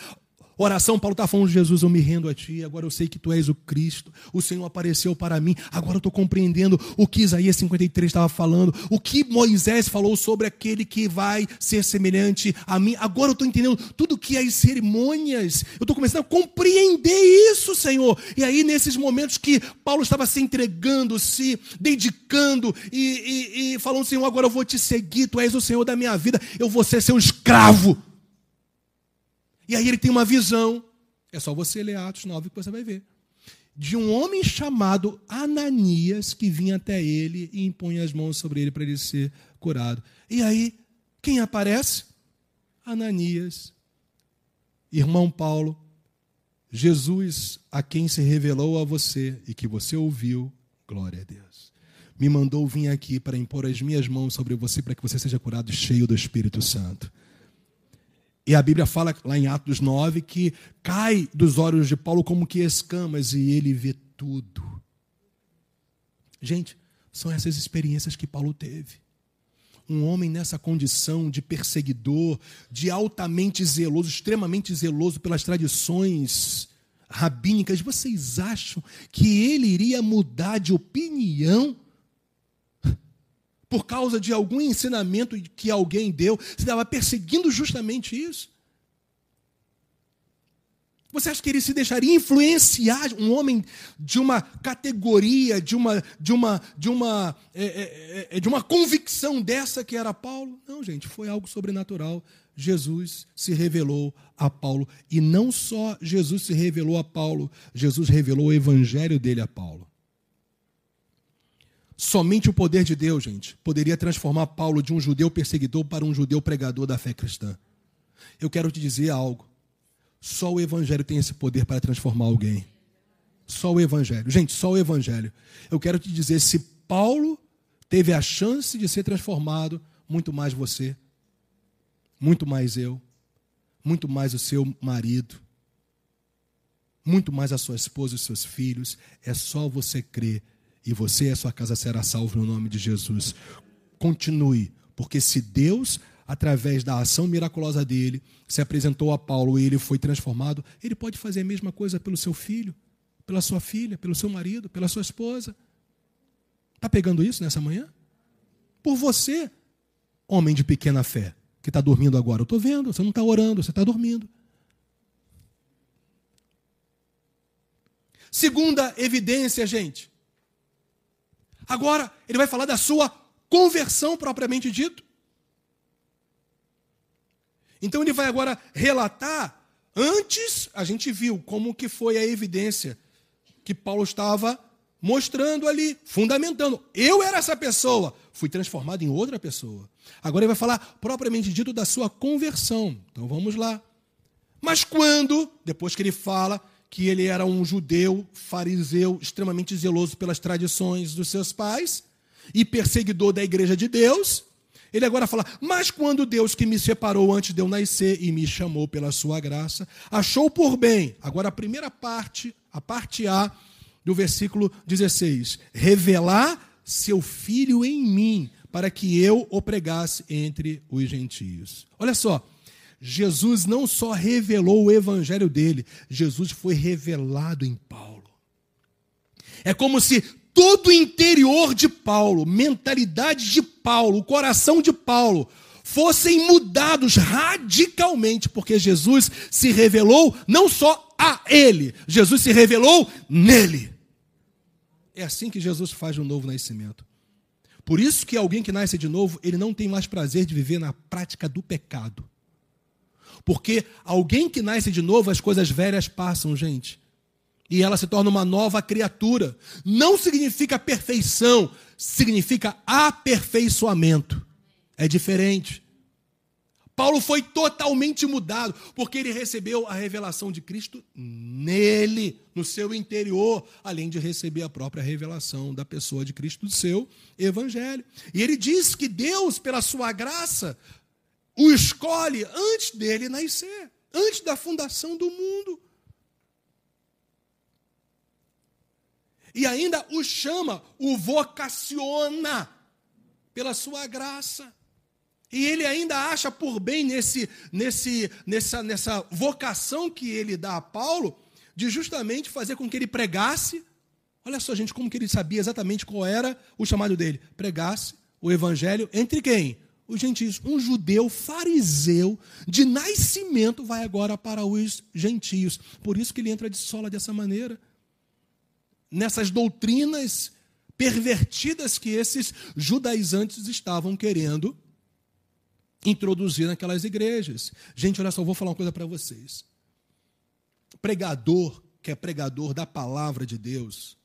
Oração, Paulo está falando, Jesus, eu me rendo a ti, agora eu sei que tu és o Cristo, o Senhor apareceu para mim, agora eu estou compreendendo o que Isaías 53 estava falando, o que Moisés falou sobre aquele que vai ser semelhante a mim, agora eu estou entendendo tudo que as cerimônias, eu estou começando a compreender isso, Senhor. E aí, nesses momentos que Paulo estava se entregando, se dedicando e, e, e falando, Senhor, agora eu vou te seguir, tu és o Senhor da minha vida, eu vou ser seu escravo. E aí ele tem uma visão, é só você ler Atos 9 que você vai ver, de um homem chamado Ananias que vinha até ele e impunha as mãos sobre ele para ele ser curado. E aí, quem aparece? Ananias, irmão Paulo, Jesus a quem se revelou a você e que você ouviu, glória a Deus. Me mandou vir aqui para impor as minhas mãos sobre você para que você seja curado cheio do Espírito Santo. E a Bíblia fala lá em Atos 9 que cai dos olhos de Paulo como que escamas e ele vê tudo. Gente, são essas experiências que Paulo teve. Um homem nessa condição de perseguidor, de altamente zeloso, extremamente zeloso pelas tradições rabínicas, vocês acham que ele iria mudar de opinião por causa de algum ensinamento que alguém deu, você estava perseguindo justamente isso. Você acha que ele se deixaria influenciar um homem de uma categoria, de uma, de uma, de uma, é, é, é, de uma convicção dessa que era Paulo? Não, gente, foi algo sobrenatural. Jesus se revelou a Paulo. E não só Jesus se revelou a Paulo, Jesus revelou o evangelho dele a Paulo. Somente o poder de Deus, gente, poderia transformar Paulo de um judeu perseguidor para um judeu pregador da fé cristã. Eu quero te dizer algo. Só o Evangelho tem esse poder para transformar alguém. Só o Evangelho. Gente, só o Evangelho. Eu quero te dizer: se Paulo teve a chance de ser transformado, muito mais você. muito mais eu, muito mais o seu marido, muito mais a sua esposa e os seus filhos. É só você crer e você e a sua casa será salvo no nome de Jesus. Continue, porque se Deus, através da ação miraculosa dele, se apresentou a Paulo e ele foi transformado, ele pode fazer a mesma coisa pelo seu filho, pela sua filha, pelo seu marido, pela sua esposa. Está pegando isso nessa manhã? Por você, homem de pequena fé, que está dormindo agora. Eu estou vendo, você não está orando, você está dormindo. Segunda evidência, gente. Agora, ele vai falar da sua conversão propriamente dito. Então ele vai agora relatar antes a gente viu como que foi a evidência que Paulo estava mostrando ali, fundamentando. Eu era essa pessoa, fui transformado em outra pessoa. Agora ele vai falar propriamente dito da sua conversão. Então vamos lá. Mas quando, depois que ele fala que ele era um judeu, fariseu, extremamente zeloso pelas tradições dos seus pais e perseguidor da igreja de Deus, ele agora fala: Mas quando Deus que me separou antes de eu nascer e me chamou pela sua graça, achou por bem, agora a primeira parte, a parte A do versículo 16: revelar seu filho em mim, para que eu o pregasse entre os gentios. Olha só, Jesus não só revelou o evangelho dele, Jesus foi revelado em Paulo. É como se todo o interior de Paulo, mentalidade de Paulo, o coração de Paulo, fossem mudados radicalmente, porque Jesus se revelou não só a ele, Jesus se revelou nele. É assim que Jesus faz o um novo nascimento. Por isso que alguém que nasce de novo, ele não tem mais prazer de viver na prática do pecado. Porque alguém que nasce de novo, as coisas velhas passam, gente. E ela se torna uma nova criatura. Não significa perfeição, significa aperfeiçoamento. É diferente. Paulo foi totalmente mudado, porque ele recebeu a revelação de Cristo nele, no seu interior, além de receber a própria revelação da pessoa de Cristo, do seu evangelho. E ele diz que Deus, pela sua graça, o escolhe antes dele nascer, antes da fundação do mundo. E ainda o chama, o vocaciona pela sua graça. E ele ainda acha por bem nesse, nesse, nessa, nessa vocação que ele dá a Paulo, de justamente fazer com que ele pregasse. Olha só, gente, como que ele sabia exatamente qual era o chamado dele. Pregasse o evangelho entre quem? Os gentios. Um judeu fariseu de nascimento vai agora para os gentios. Por isso que ele entra de sola dessa maneira. Nessas doutrinas pervertidas que esses judaizantes estavam querendo introduzir naquelas igrejas. Gente, olha só, vou falar uma coisa para vocês. Pregador, que é pregador da palavra de Deus,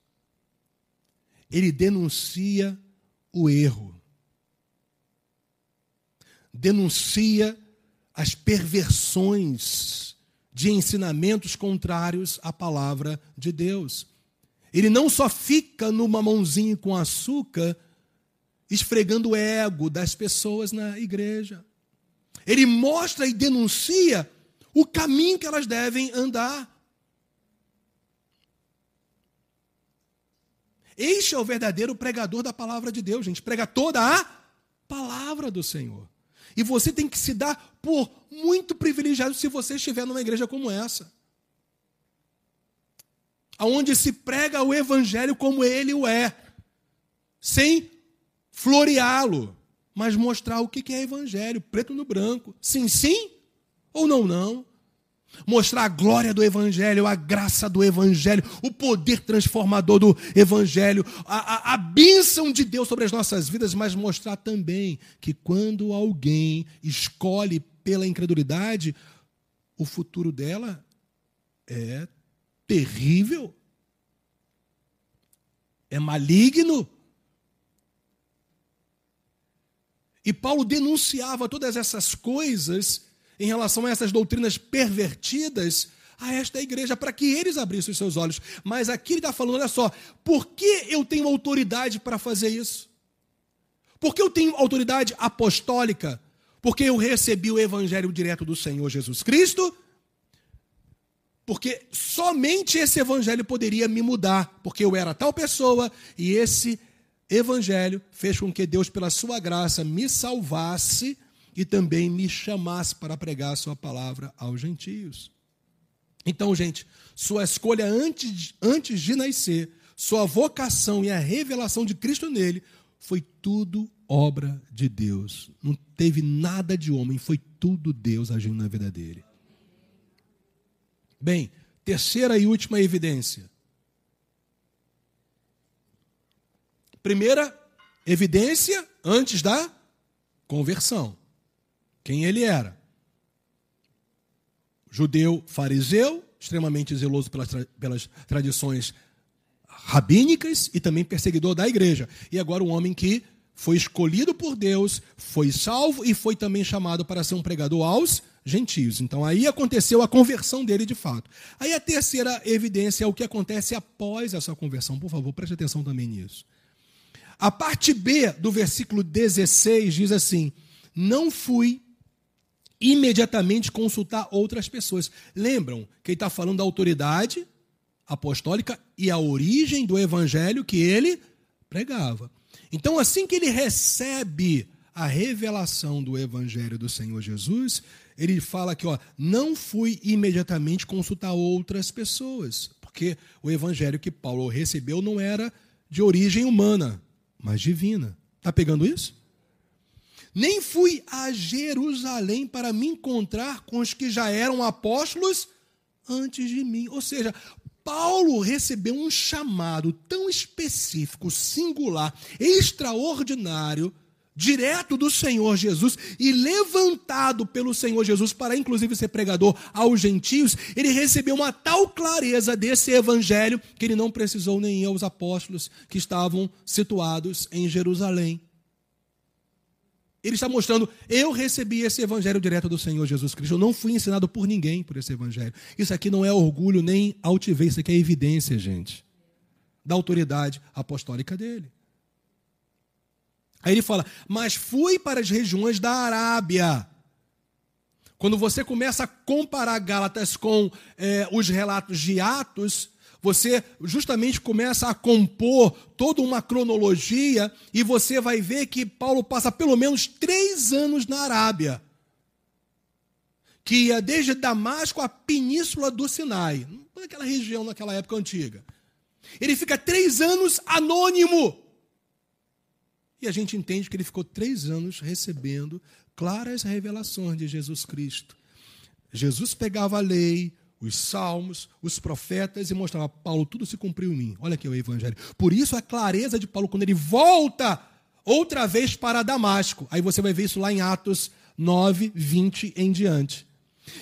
ele denuncia o erro denuncia as perversões de ensinamentos contrários à palavra de Deus. Ele não só fica no mamãozinho com açúcar, esfregando o ego das pessoas na igreja. Ele mostra e denuncia o caminho que elas devem andar. Este é o verdadeiro pregador da palavra de Deus, gente. Prega toda a palavra do Senhor. E você tem que se dar por muito privilegiado se você estiver numa igreja como essa. Onde se prega o evangelho como ele o é, sem floreá-lo, mas mostrar o que é evangelho, preto no branco. Sim, sim ou não, não mostrar a glória do Evangelho, a graça do Evangelho, o poder transformador do Evangelho, a, a, a bênção de Deus sobre as nossas vidas, mas mostrar também que quando alguém escolhe pela incredulidade, o futuro dela é terrível, é maligno. E Paulo denunciava todas essas coisas em relação a essas doutrinas pervertidas a esta igreja, para que eles abrissem os seus olhos. Mas aqui ele está falando: olha só, por que eu tenho autoridade para fazer isso? Por que eu tenho autoridade apostólica? Porque eu recebi o evangelho direto do Senhor Jesus Cristo. Porque somente esse evangelho poderia me mudar, porque eu era tal pessoa e esse evangelho fez com que Deus, pela sua graça, me salvasse e também me chamasse para pregar a sua palavra aos gentios. Então, gente, sua escolha antes, antes de nascer, sua vocação e a revelação de Cristo nele foi tudo obra de Deus. Não teve nada de homem, foi tudo Deus agindo na vida dele. Bem, terceira e última evidência. Primeira evidência antes da conversão. Quem ele era? Judeu fariseu, extremamente zeloso pelas, pelas tradições rabínicas e também perseguidor da igreja. E agora um homem que foi escolhido por Deus, foi salvo e foi também chamado para ser um pregador aos gentios. Então aí aconteceu a conversão dele de fato. Aí a terceira evidência é o que acontece após essa conversão. Por favor, preste atenção também nisso. A parte B do versículo 16 diz assim: Não fui imediatamente consultar outras pessoas. Lembram que ele está falando da autoridade apostólica e a origem do evangelho que ele pregava. Então, assim que ele recebe a revelação do evangelho do Senhor Jesus, ele fala que, ó, não fui imediatamente consultar outras pessoas, porque o evangelho que Paulo recebeu não era de origem humana, mas divina. Está pegando isso? Nem fui a Jerusalém para me encontrar com os que já eram apóstolos antes de mim. Ou seja, Paulo recebeu um chamado tão específico, singular, extraordinário, direto do Senhor Jesus e levantado pelo Senhor Jesus para inclusive ser pregador aos gentios, ele recebeu uma tal clareza desse evangelho que ele não precisou nem aos apóstolos que estavam situados em Jerusalém. Ele está mostrando, eu recebi esse evangelho direto do Senhor Jesus Cristo. Eu não fui ensinado por ninguém por esse evangelho. Isso aqui não é orgulho nem altivez, isso aqui é evidência, gente, da autoridade apostólica dele. Aí ele fala, mas fui para as regiões da Arábia. Quando você começa a comparar Gálatas com é, os relatos de Atos, você justamente começa a compor toda uma cronologia e você vai ver que Paulo passa pelo menos três anos na Arábia, que ia desde Damasco à península do Sinai, naquela região naquela época antiga. Ele fica três anos anônimo. E a gente entende que ele ficou três anos recebendo claras revelações de Jesus Cristo. Jesus pegava a lei, os salmos, os profetas e mostrava, Paulo, tudo se cumpriu em mim. Olha aqui o evangelho. Por isso a clareza de Paulo quando ele volta outra vez para Damasco. Aí você vai ver isso lá em Atos 9, 20 em diante.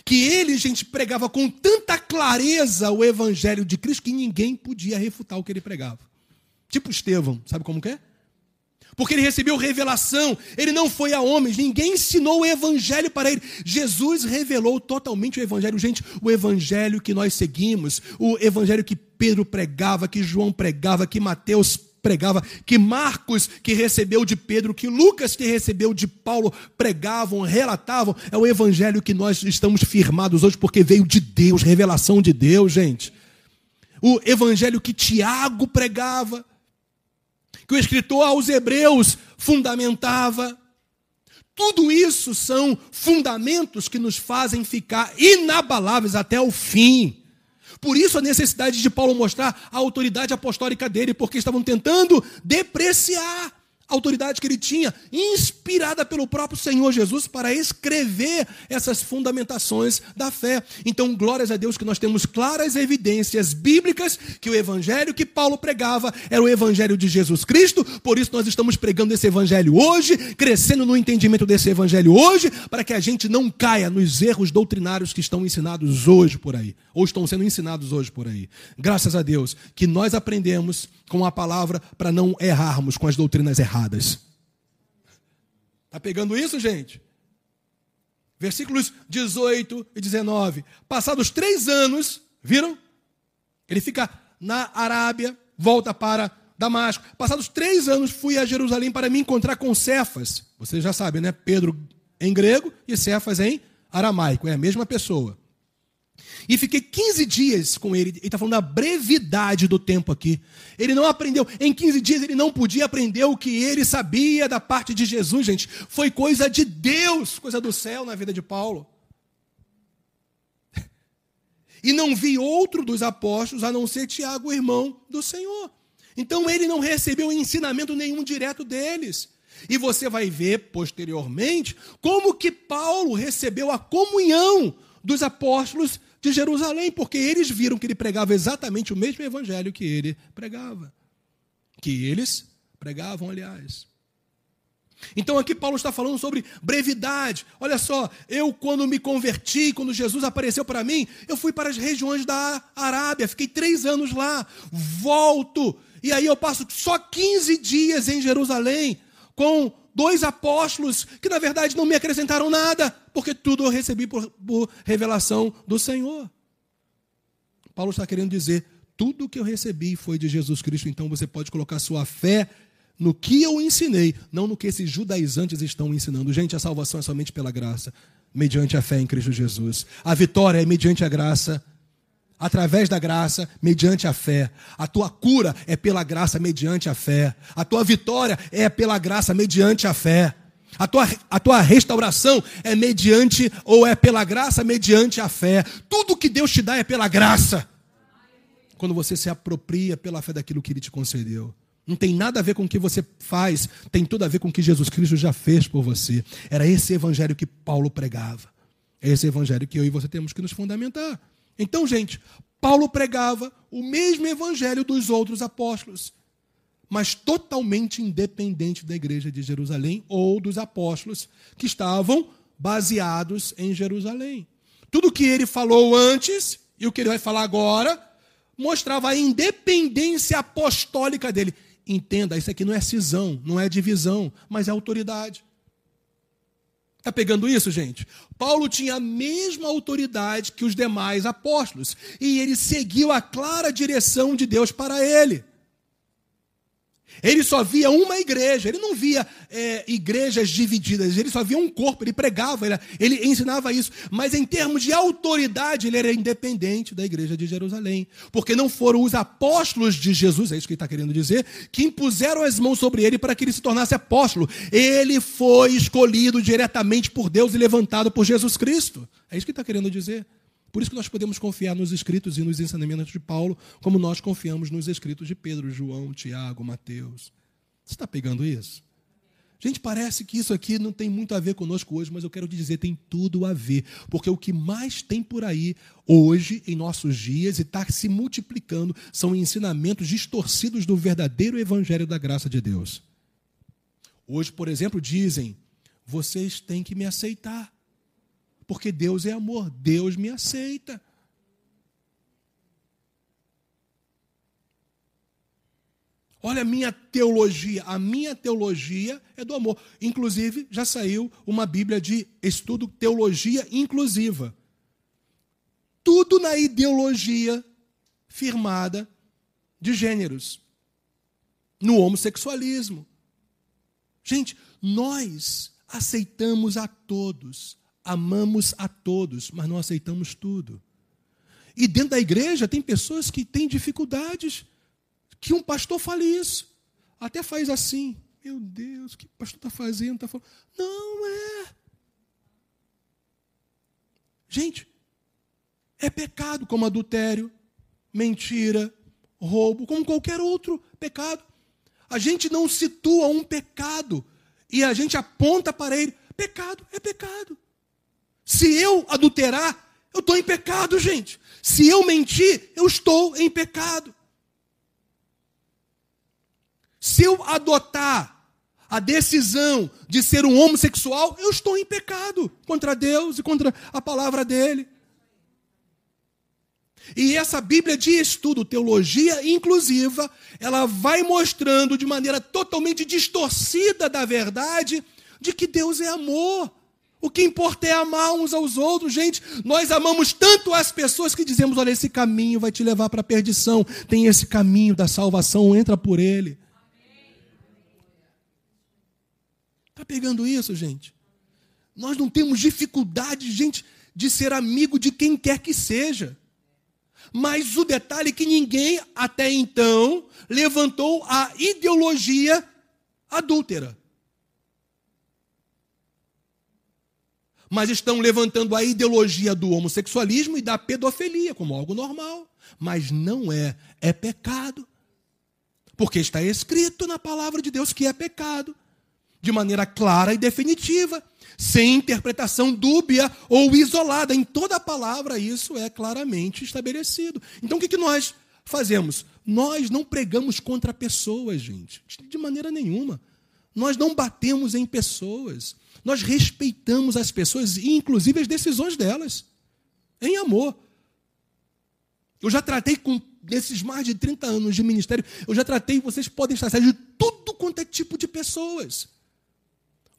Que ele, gente, pregava com tanta clareza o evangelho de Cristo que ninguém podia refutar o que ele pregava. Tipo Estevão, sabe como que é? Porque ele recebeu revelação, ele não foi a homens, ninguém ensinou o evangelho para ele. Jesus revelou totalmente o evangelho. Gente, o evangelho que nós seguimos, o evangelho que Pedro pregava, que João pregava, que Mateus pregava, que Marcos, que recebeu de Pedro, que Lucas, que recebeu de Paulo, pregavam, relatavam, é o evangelho que nós estamos firmados hoje, porque veio de Deus, revelação de Deus, gente. O evangelho que Tiago pregava, que o escritor aos Hebreus fundamentava. Tudo isso são fundamentos que nos fazem ficar inabaláveis até o fim. Por isso a necessidade de Paulo mostrar a autoridade apostólica dele, porque estavam tentando depreciar autoridade que ele tinha, inspirada pelo próprio Senhor Jesus para escrever essas fundamentações da fé. Então, glórias a Deus que nós temos claras evidências bíblicas que o evangelho que Paulo pregava era o evangelho de Jesus Cristo, por isso nós estamos pregando esse evangelho hoje, crescendo no entendimento desse evangelho hoje, para que a gente não caia nos erros doutrinários que estão ensinados hoje por aí, ou estão sendo ensinados hoje por aí. Graças a Deus que nós aprendemos com a palavra para não errarmos com as doutrinas erradas. Está pegando isso, gente? Versículos 18 e 19. Passados três anos, viram? Ele fica na Arábia, volta para Damasco. Passados três anos, fui a Jerusalém para me encontrar com Cefas. Vocês já sabem, né? Pedro em grego e Cefas em aramaico, é a mesma pessoa. E fiquei 15 dias com ele. Ele está falando da brevidade do tempo aqui. Ele não aprendeu. Em 15 dias ele não podia aprender o que ele sabia da parte de Jesus, gente. Foi coisa de Deus, coisa do céu na vida de Paulo. E não vi outro dos apóstolos a não ser Tiago, irmão do Senhor. Então ele não recebeu ensinamento nenhum direto deles. E você vai ver posteriormente como que Paulo recebeu a comunhão dos apóstolos de Jerusalém, porque eles viram que ele pregava exatamente o mesmo evangelho que ele pregava. Que eles pregavam, aliás. Então aqui Paulo está falando sobre brevidade. Olha só, eu quando me converti, quando Jesus apareceu para mim, eu fui para as regiões da Arábia, fiquei três anos lá, volto, e aí eu passo só 15 dias em Jerusalém com dois apóstolos que na verdade não me acrescentaram nada, porque tudo eu recebi por, por revelação do Senhor. Paulo está querendo dizer: tudo que eu recebi foi de Jesus Cristo, então você pode colocar sua fé no que eu ensinei, não no que esses judaizantes estão ensinando. Gente, a salvação é somente pela graça, mediante a fé em Cristo Jesus. A vitória é mediante a graça através da graça, mediante a fé. A tua cura é pela graça, mediante a fé. A tua vitória é pela graça, mediante a fé. A tua, a tua restauração é mediante, ou é pela graça, mediante a fé. Tudo que Deus te dá é pela graça. Quando você se apropria pela fé daquilo que Ele te concedeu. Não tem nada a ver com o que você faz, tem tudo a ver com o que Jesus Cristo já fez por você. Era esse evangelho que Paulo pregava. É esse evangelho que eu e você temos que nos fundamentar. Então, gente, Paulo pregava o mesmo evangelho dos outros apóstolos, mas totalmente independente da igreja de Jerusalém ou dos apóstolos que estavam baseados em Jerusalém. Tudo que ele falou antes e o que ele vai falar agora mostrava a independência apostólica dele. Entenda, isso aqui não é cisão, não é divisão, mas é autoridade. Está pegando isso, gente? Paulo tinha a mesma autoridade que os demais apóstolos e ele seguiu a clara direção de Deus para ele. Ele só via uma igreja, ele não via é, igrejas divididas, ele só via um corpo, ele pregava, ele, ele, ensinava isso. Mas em termos de autoridade, ele era independente da igreja de Jerusalém. Porque não foram os apóstolos de Jesus, é isso que ele está querendo dizer, que impuseram as mãos sobre ele para que ele se tornasse apóstolo. Ele foi escolhido diretamente por Deus e levantado por Jesus Cristo. É isso que ele está querendo dizer. Por isso que nós podemos confiar nos escritos e nos ensinamentos de Paulo, como nós confiamos nos escritos de Pedro, João, Tiago, Mateus. Você está pegando isso? Gente, parece que isso aqui não tem muito a ver conosco hoje, mas eu quero te dizer, tem tudo a ver. Porque o que mais tem por aí hoje, em nossos dias, e está se multiplicando, são ensinamentos distorcidos do verdadeiro evangelho da graça de Deus. Hoje, por exemplo, dizem: vocês têm que me aceitar. Porque Deus é amor, Deus me aceita. Olha a minha teologia, a minha teologia é do amor. Inclusive, já saiu uma Bíblia de estudo teologia inclusiva. Tudo na ideologia firmada de gêneros, no homossexualismo. Gente, nós aceitamos a todos, amamos a todos, mas não aceitamos tudo. E dentro da igreja tem pessoas que têm dificuldades. Que um pastor fale isso. Até faz assim. Meu Deus, o que o pastor está fazendo? Tá falando. Não é. Gente, é pecado como adultério, mentira, roubo, como qualquer outro pecado. A gente não situa um pecado e a gente aponta para ele. Pecado é pecado. Se eu adulterar, eu estou em pecado, gente. Se eu mentir, eu estou em pecado. Se eu adotar a decisão de ser um homossexual, eu estou em pecado contra Deus e contra a palavra dele. E essa Bíblia de estudo, teologia inclusiva, ela vai mostrando de maneira totalmente distorcida da verdade de que Deus é amor. O que importa é amar uns aos outros, gente. Nós amamos tanto as pessoas que dizemos: olha, esse caminho vai te levar para a perdição. Tem esse caminho da salvação, entra por ele. Está pegando isso, gente? Nós não temos dificuldade, gente, de ser amigo de quem quer que seja. Mas o detalhe é que ninguém até então levantou a ideologia adúltera. Mas estão levantando a ideologia do homossexualismo e da pedofilia como algo normal. Mas não é, é pecado. Porque está escrito na palavra de Deus que é pecado, de maneira clara e definitiva, sem interpretação dúbia ou isolada. Em toda a palavra isso é claramente estabelecido. Então o que, nós fazemos? Nós não pregamos contra pessoas, gente, de maneira nenhuma. Nós não batemos em pessoas. Nós respeitamos as pessoas, inclusive as decisões delas, em amor. Eu já tratei com nesses mais de 30 anos de ministério, eu já tratei, vocês podem estar de tudo quanto é tipo de pessoas.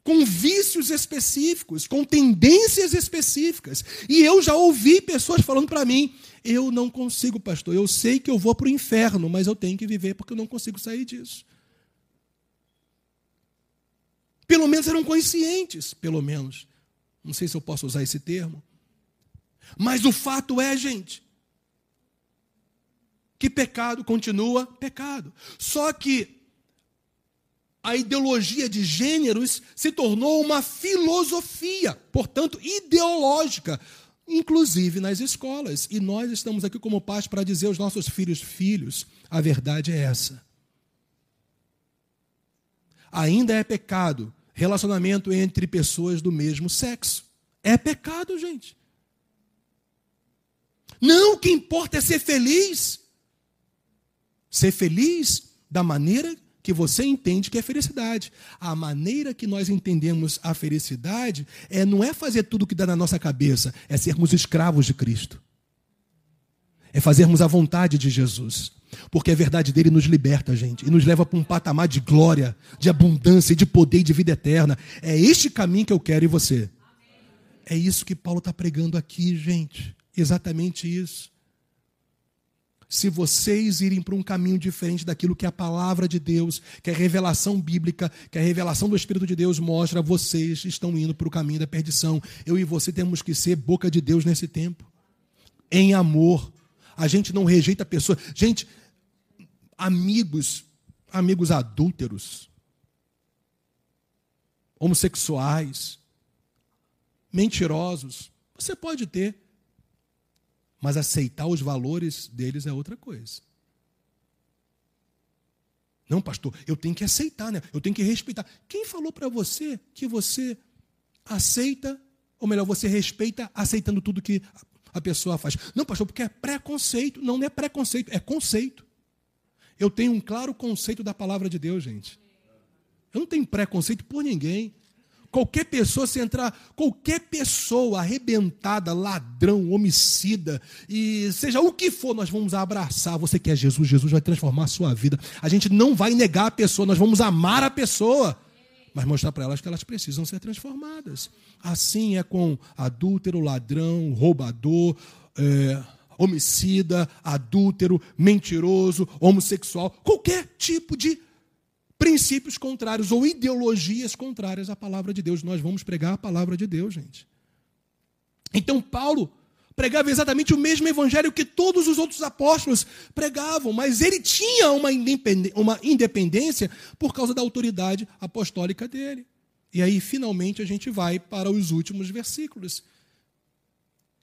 Com vícios específicos, com tendências específicas. E eu já ouvi pessoas falando para mim: eu não consigo, pastor, eu sei que eu vou para o inferno, mas eu tenho que viver porque eu não consigo sair disso. Pelo menos eram conscientes, pelo menos. Não sei se eu posso usar esse termo. Mas o fato é, gente, que pecado continua pecado. Só que a ideologia de gêneros se tornou uma filosofia, portanto, ideológica, inclusive nas escolas. E nós estamos aqui como pais para dizer aos nossos filhos: filhos, a verdade é essa. Ainda é pecado relacionamento entre pessoas do mesmo sexo. É pecado, gente. Não, o que importa é ser feliz. Ser feliz da maneira que você entende que é felicidade. A maneira que nós entendemos a felicidade é não é fazer tudo o que dá na nossa cabeça, é sermos escravos de Cristo. É fazermos a vontade de Jesus. Porque a verdade dele nos liberta, gente, e nos leva para um patamar de glória, de abundância, de poder e de vida eterna. É este caminho que eu quero em você. É isso que Paulo está pregando aqui, gente. Exatamente isso. Se vocês irem para um caminho diferente daquilo que a palavra de Deus, que a revelação bíblica, que a revelação do Espírito de Deus mostra, vocês estão indo para o caminho da perdição. Eu e você temos que ser boca de Deus nesse tempo. Em amor, a gente não rejeita a pessoa. Gente, amigos, amigos adúlteros, homossexuais, mentirosos, você pode ter, mas aceitar os valores deles é outra coisa. Não, pastor, eu tenho que aceitar, né? Eu tenho que respeitar. Quem falou para você que você aceita, ou melhor, você respeita aceitando tudo que a pessoa faz. Não, pastor, porque é preconceito. Não, não é preconceito, é conceito. Eu tenho um claro conceito da palavra de Deus, gente. Eu não tenho preconceito por ninguém. Qualquer pessoa, se entrar, qualquer pessoa arrebentada, ladrão, homicida, e seja o que for, nós vamos abraçar. Você quer Jesus, Jesus vai transformar a sua vida. A gente não vai negar a pessoa, nós vamos amar a pessoa mas mostrar para elas que elas precisam ser transformadas. Assim é com adúltero, ladrão, roubador, é, homicida, adúltero, mentiroso, homossexual, qualquer tipo de princípios contrários ou ideologias contrárias à palavra de Deus. Nós vamos pregar a palavra de Deus, gente. Então, Paulo pregava exatamente o mesmo evangelho que todos os outros apóstolos pregavam, mas ele tinha uma independência por causa da autoridade apostólica dele. E aí, finalmente, a gente vai para os últimos versículos,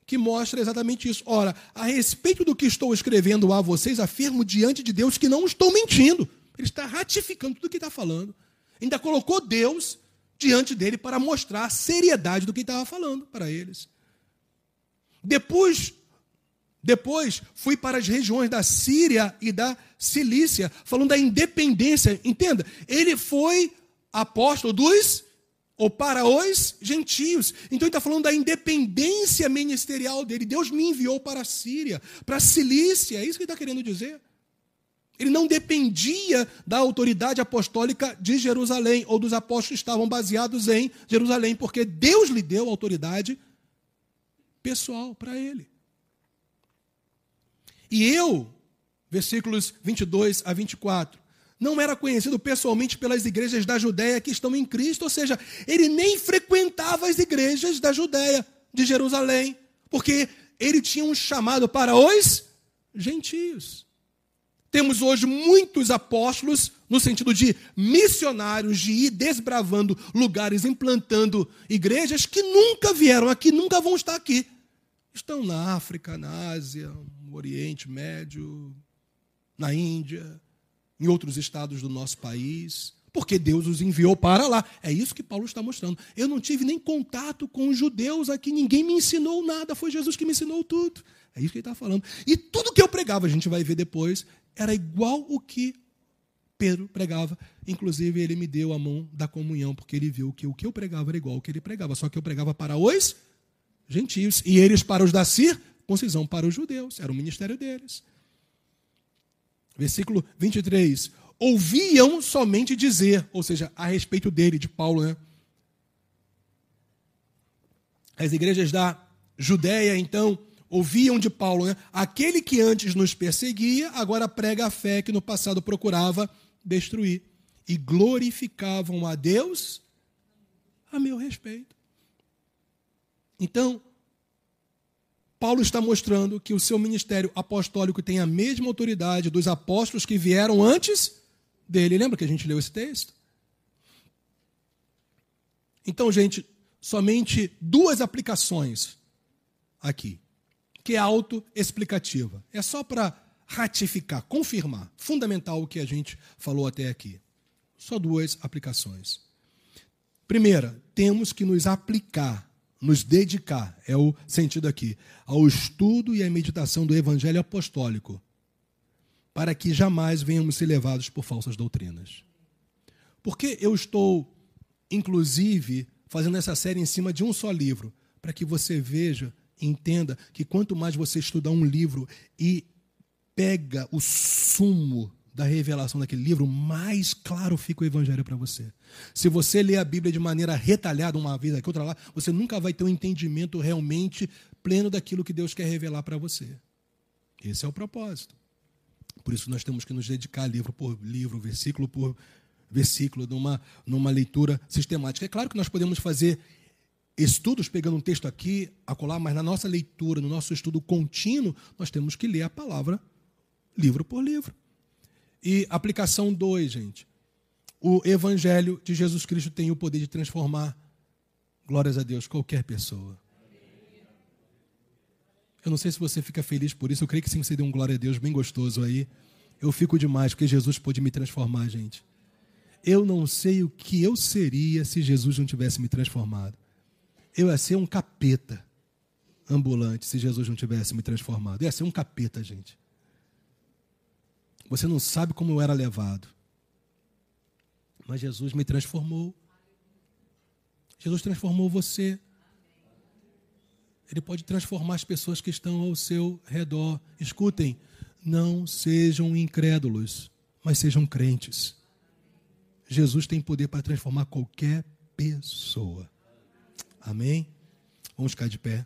que mostra exatamente isso. Ora, a respeito do que estou escrevendo a vocês, afirmo diante de Deus que não estou mentindo. Ele está ratificando tudo o que está falando. Ainda colocou Deus diante dele para mostrar a seriedade do que estava falando para eles. Depois, depois fui para as regiões da Síria e da Cilícia, falando da independência. Entenda, ele foi apóstolo dos ou para os gentios. Então ele está falando da independência ministerial dele. Deus me enviou para a Síria, para a Cilícia, é isso que ele está querendo dizer. Ele não dependia da autoridade apostólica de Jerusalém, ou dos apóstolos que estavam baseados em Jerusalém, porque Deus lhe deu autoridade pessoal para ele. E eu, versículos 22 a 24, não era conhecido pessoalmente pelas igrejas da Judéia que estão em Cristo, ou seja, ele nem frequentava as igrejas da Judéia, de Jerusalém, porque ele tinha um chamado para os gentios. Temos hoje muitos apóstolos, no sentido de missionários, de ir desbravando lugares, implantando igrejas que nunca vieram aqui, nunca vão estar aqui. Estão na África, na Ásia, no Oriente Médio, na Índia, em outros estados do nosso país, porque Deus os enviou para lá. É isso que Paulo está mostrando. Eu não tive nem contato com os judeus aqui, ninguém me ensinou nada, foi Jesus que me ensinou tudo. É isso que ele está falando. E tudo que eu pregava, a gente vai ver depois, era igual o que Pedro pregava. Inclusive, ele me deu a mão da comunhão, porque ele viu que o que eu pregava era igual ao que ele pregava, só que eu pregava para os gentios e eles para os da circuncisão, para os judeus. Era o ministério deles. Versículo 23. Ouviam somente dizer, ou seja, a respeito dele, de Paulo, né? As igrejas da Judéia, então, ouviam de Paulo, né? Aquele que antes nos perseguia, agora prega a fé que no passado procurava destruir. E glorificavam a Deus a meu respeito. Então, Paulo está mostrando que o seu ministério apostólico tem a mesma autoridade dos apóstolos que vieram antes dele. Lembra que a gente leu esse texto? Então, gente, somente duas aplicações aqui que é autoexplicativa. É só para ratificar, confirmar, fundamental o que a gente falou até aqui. Só duas aplicações. Primeira, temos que nos aplicar, nos dedicar, é o sentido aqui, ao estudo e à meditação do evangelho apostólico, para que jamais venhamos ser levados por falsas doutrinas. Porque eu estou, inclusive, fazendo essa série em cima de um só livro, para que você veja entenda que quanto mais você estudar um livro e pega o sumo da revelação daquele livro, mais claro fica o evangelho para você. Se você lê a Bíblia de maneira retalhada, uma vez aqui, outra lá, você nunca vai ter um entendimento realmente pleno daquilo que Deus quer revelar para você. Esse é o propósito. Por isso nós temos que nos dedicar livro por livro, versículo por versículo, numa, numa leitura sistemática. É claro que nós podemos fazer estudos, pegando um texto aqui, acolá, mas na nossa leitura, no nosso estudo contínuo, nós temos que ler a palavra livro por livro. E aplicação 2, gente. O evangelho de Jesus Cristo tem o poder de transformar, glórias a Deus, qualquer pessoa. Eu não sei se você fica feliz por isso, eu creio que sim, você deu um glória a Deus bem gostoso aí. Eu fico demais, porque Jesus pôde me transformar, gente. Eu não sei o que eu seria se Jesus não tivesse me transformado eu ia ser um capeta ambulante se Jesus não tivesse me transformado. Eu ia ser um capeta, gente. Você não sabe como eu era levado. Mas Jesus me transformou. Jesus transformou você. Ele pode transformar as pessoas que estão ao seu redor. Escutem, não sejam incrédulos, mas sejam crentes. Jesus tem poder para transformar qualquer pessoa. Amém? Vamos ficar de pé.